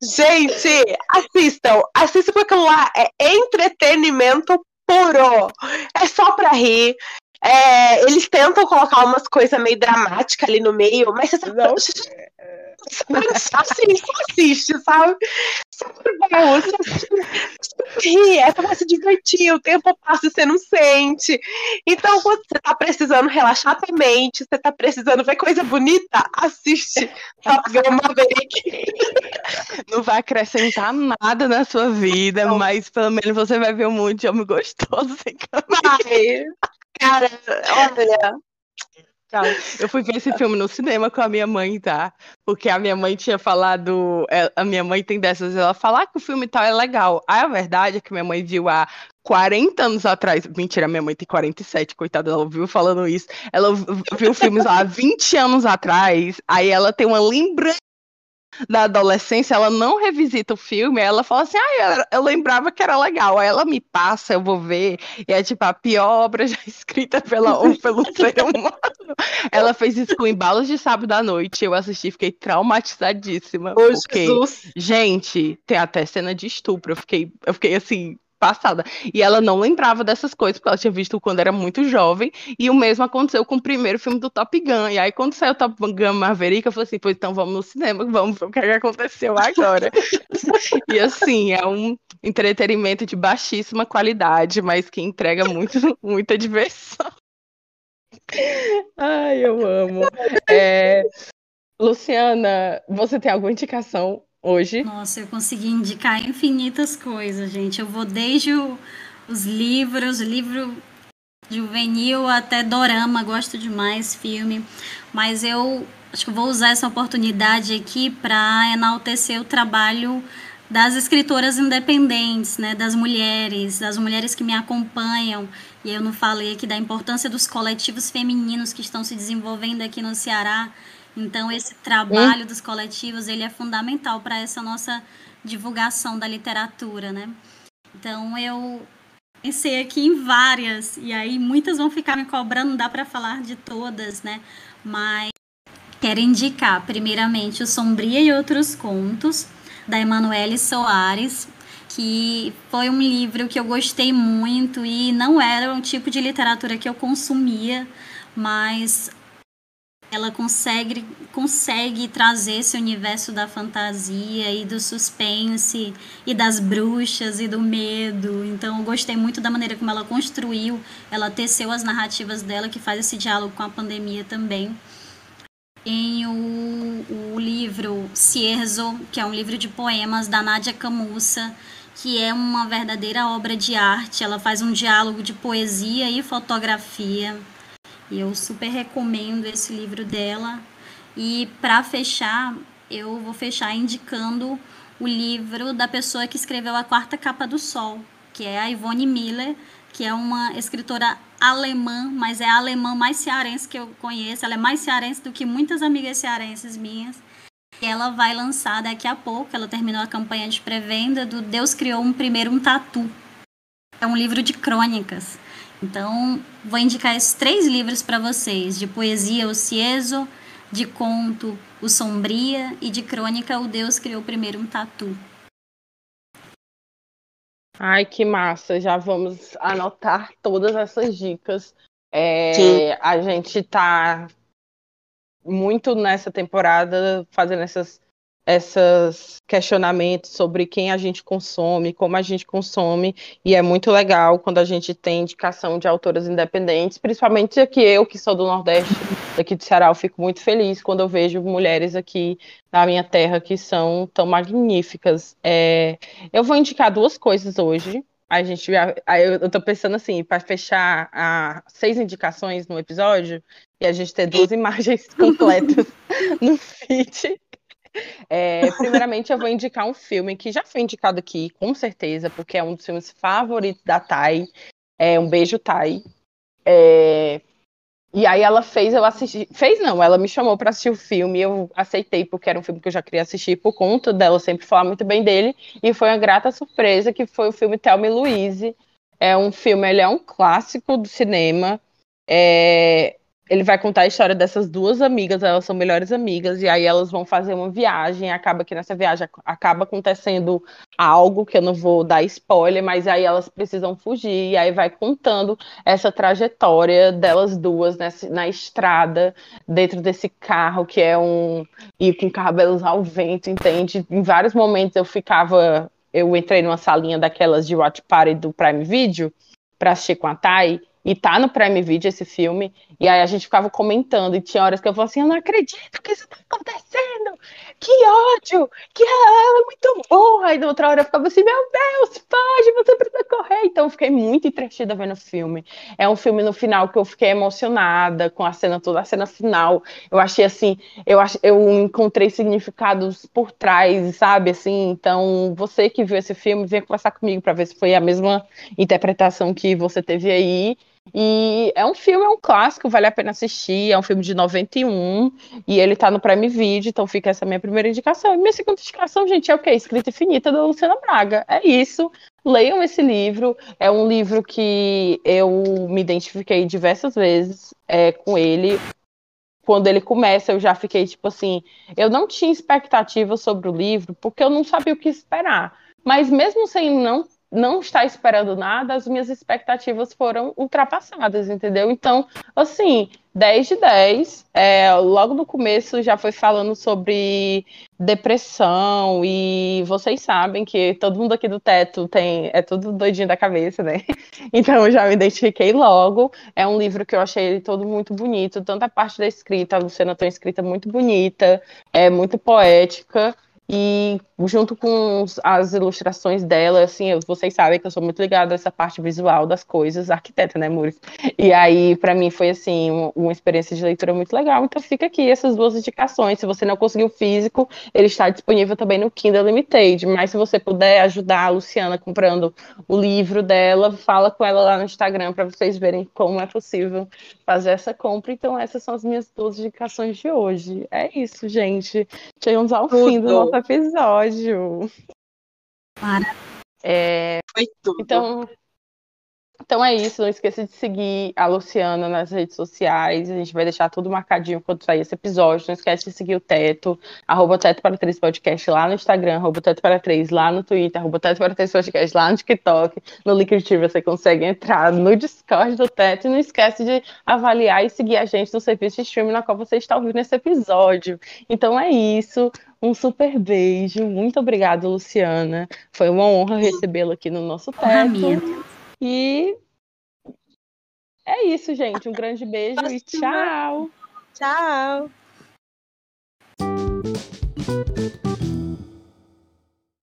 Gente, assistam, assistam porque lá é entretenimento puro. É só pra rir. É, eles tentam colocar umas coisas meio dramáticas ali no meio, mas você tá. Não. Só assiste, só assiste, sabe? Super bom, você assiste, você ri, é pra se divertir, o tempo passa e você não sente. Então, quando você tá precisando relaxar a mente, você tá precisando ver coisa bonita, assiste Top Gun Maverick. Não vai acrescentar nada na sua vida, mas pelo menos você vai ver um monte de homem gostoso sem camisa. Vai. Cara, olha, Eu fui ver esse filme no cinema com a minha mãe, tá? Porque a minha mãe tinha falado. é, A minha mãe tem dessas, ela fala "Ah, que o filme tal é legal. Aí a verdade é que minha mãe viu há 40 anos atrás. Mentira, minha mãe tem 47, coitada, ela ouviu falando isso. Ela viu filmes há 20 anos atrás, aí ela tem uma lembrança da adolescência, ela não revisita o filme, ela fala assim, ah, eu, eu lembrava que era legal. Aí ela me passa, eu vou ver, e é tipo a pior obra já escrita pela, ou pelo ser humano. Ela fez isso com Embalos de Sábado à Noite, eu assisti fiquei traumatizadíssima. ô porque, Jesus. gente, tem até cena de estupro, eu fiquei, eu fiquei assim, passada. E ela não lembrava dessas coisas, porque ela tinha visto quando era muito jovem, e o mesmo aconteceu com o primeiro filme do Top Gun. E aí, quando saiu o Top Gun Maverick, eu falei assim, pois então vamos no cinema, vamos ver o que, é que aconteceu agora. e assim, é um entretenimento de baixíssima qualidade, mas que entrega muito, muita diversão. Ai, eu amo. É, Luciana, você tem alguma indicação hoje? Nossa, eu consegui indicar infinitas coisas, gente. Eu vou desde o- os livros, livro juvenil até dorama, gosto demais filme, mas eu acho que vou usar essa oportunidade aqui para enaltecer o trabalho das escritoras independentes, né, das mulheres, das mulheres que me acompanham. E eu não falei aqui da importância dos coletivos femininos que estão se desenvolvendo aqui no Ceará. Então esse trabalho dos coletivos, ele é fundamental para essa nossa divulgação da literatura, né? Então eu pensei aqui em várias e aí muitas vão ficar me cobrando, não dá para falar de todas, né? Mas quero indicar primeiramente o Sombria e Outros Contos da Emanuele Soares, que foi um livro que eu gostei muito e não era um tipo de literatura que eu consumia, mas ela consegue, consegue trazer esse universo da fantasia e do suspense e das bruxas e do medo. Então eu gostei muito da maneira como ela construiu, ela teceu as narrativas dela que faz esse diálogo com a pandemia também. Em o, o livro Cierzo, que é um livro de poemas da Nádia Camussa, que é uma verdadeira obra de arte. Ela faz um diálogo de poesia e fotografia. E eu super recomendo esse livro dela. E para fechar, eu vou fechar indicando o livro da pessoa que escreveu A Quarta Capa do Sol, que é a Ivone Miller, que é uma escritora alemã, mas é a alemã mais cearense que eu conheço. Ela é mais cearense do que muitas amigas cearenses minhas. E ela vai lançar daqui a pouco, ela terminou a campanha de pré-venda do Deus Criou um Primeiro um Tatu. É um livro de crônicas. Então, vou indicar esses três livros para vocês: de poesia, O Cieso, de conto, O Sombria, e de crônica, O Deus Criou Primeiro um Tatu. Ai, que massa! Já vamos anotar todas essas dicas. É, a gente está muito nessa temporada fazendo essas esses questionamentos sobre quem a gente consome, como a gente consome, e é muito legal quando a gente tem indicação de autoras independentes, principalmente aqui eu, que sou do Nordeste, daqui do Ceará, eu fico muito feliz quando eu vejo mulheres aqui na minha terra que são tão magníficas. É, eu vou indicar duas coisas hoje. A gente, eu estou pensando assim, para fechar a, seis indicações no episódio e a gente ter duas imagens completas no feed. É, primeiramente, eu vou indicar um filme que já foi indicado aqui, com certeza, porque é um dos filmes favoritos da Thay. É Um Beijo Thay. É, e aí ela fez eu assistir. Fez não, ela me chamou para assistir o filme. Eu aceitei, porque era um filme que eu já queria assistir por conta dela sempre falar muito bem dele. E foi uma grata surpresa que foi o filme Thelma e Louise. É um filme, ele é um clássico do cinema. É, ele vai contar a história dessas duas amigas, elas são melhores amigas, e aí elas vão fazer uma viagem, acaba que nessa viagem acaba acontecendo algo que eu não vou dar spoiler, mas aí elas precisam fugir, e aí vai contando essa trajetória delas duas nessa, na estrada, dentro desse carro que é um. e com cabelos ao vento, entende? Em vários momentos eu ficava. Eu entrei numa salinha daquelas de Watch Party do Prime Video para assistir com a Thay, e tá no Prime Video esse filme. E aí a gente ficava comentando. E tinha horas que eu falava assim: eu não acredito que isso tá acontecendo. Que ódio! Que ela é muito burra. E da outra hora eu ficava assim: meu Deus, pode, você precisa correr. Então eu fiquei muito entretida vendo o filme. É um filme no final que eu fiquei emocionada com a cena toda, a cena final. Eu achei assim, eu, ach, eu encontrei significados por trás, sabe? Assim, então você que viu esse filme, venha conversar comigo para ver se foi a mesma interpretação que você teve aí. E é um filme, é um clássico, vale a pena assistir. É um filme de 91 e ele tá no Prime Video, então fica essa minha primeira indicação. E minha segunda indicação, gente, é o quê? Escrita Infinita da Luciana Braga. É isso. Leiam esse livro. É um livro que eu me identifiquei diversas vezes é, com ele. Quando ele começa, eu já fiquei tipo assim. Eu não tinha expectativa sobre o livro, porque eu não sabia o que esperar. Mas mesmo sem não não estar esperando nada, as minhas expectativas foram ultrapassadas, entendeu? Então, assim, 10 de 10. É, logo no começo já foi falando sobre depressão e vocês sabem que todo mundo aqui do teto tem é tudo doidinho da cabeça, né? Então eu já me identifiquei logo. É um livro que eu achei ele todo muito bonito, tanto a parte da escrita, a Luciana tem uma escrita muito bonita, é muito poética. E junto com as ilustrações dela, assim, vocês sabem que eu sou muito ligada a essa parte visual das coisas, arquiteta, né, Muri? E aí, para mim, foi assim, uma, uma, experiência de leitura muito legal. Então fica aqui essas duas indicações. Se você não conseguiu físico, ele está disponível também no Kindle Limited. Mas se você puder ajudar a Luciana comprando o livro dela, fala com ela lá no Instagram para vocês verem como é possível fazer essa compra. Então, essas são as minhas duas indicações de hoje. É isso, gente. Chegamos ao Tudo. fim do nosso episódio. Para. É, Foi tudo. Então, então é isso, não esqueça de seguir a Luciana nas redes sociais. A gente vai deixar tudo marcadinho quando sair esse episódio. Não esquece de seguir o Teto, arroba Teto para Três Podcast lá no Instagram, arroba Teto para Três lá no Twitter, arroba Teto para Três Podcast lá no TikTok. No Liquidity você consegue entrar no Discord do Teto. E não esquece de avaliar e seguir a gente no serviço de streaming na qual você está ouvindo esse episódio. Então é isso. Um super beijo. Muito obrigada, Luciana. Foi uma honra recebê-la aqui no nosso Teto. E é isso, gente. Um grande beijo e tchau. Tchau.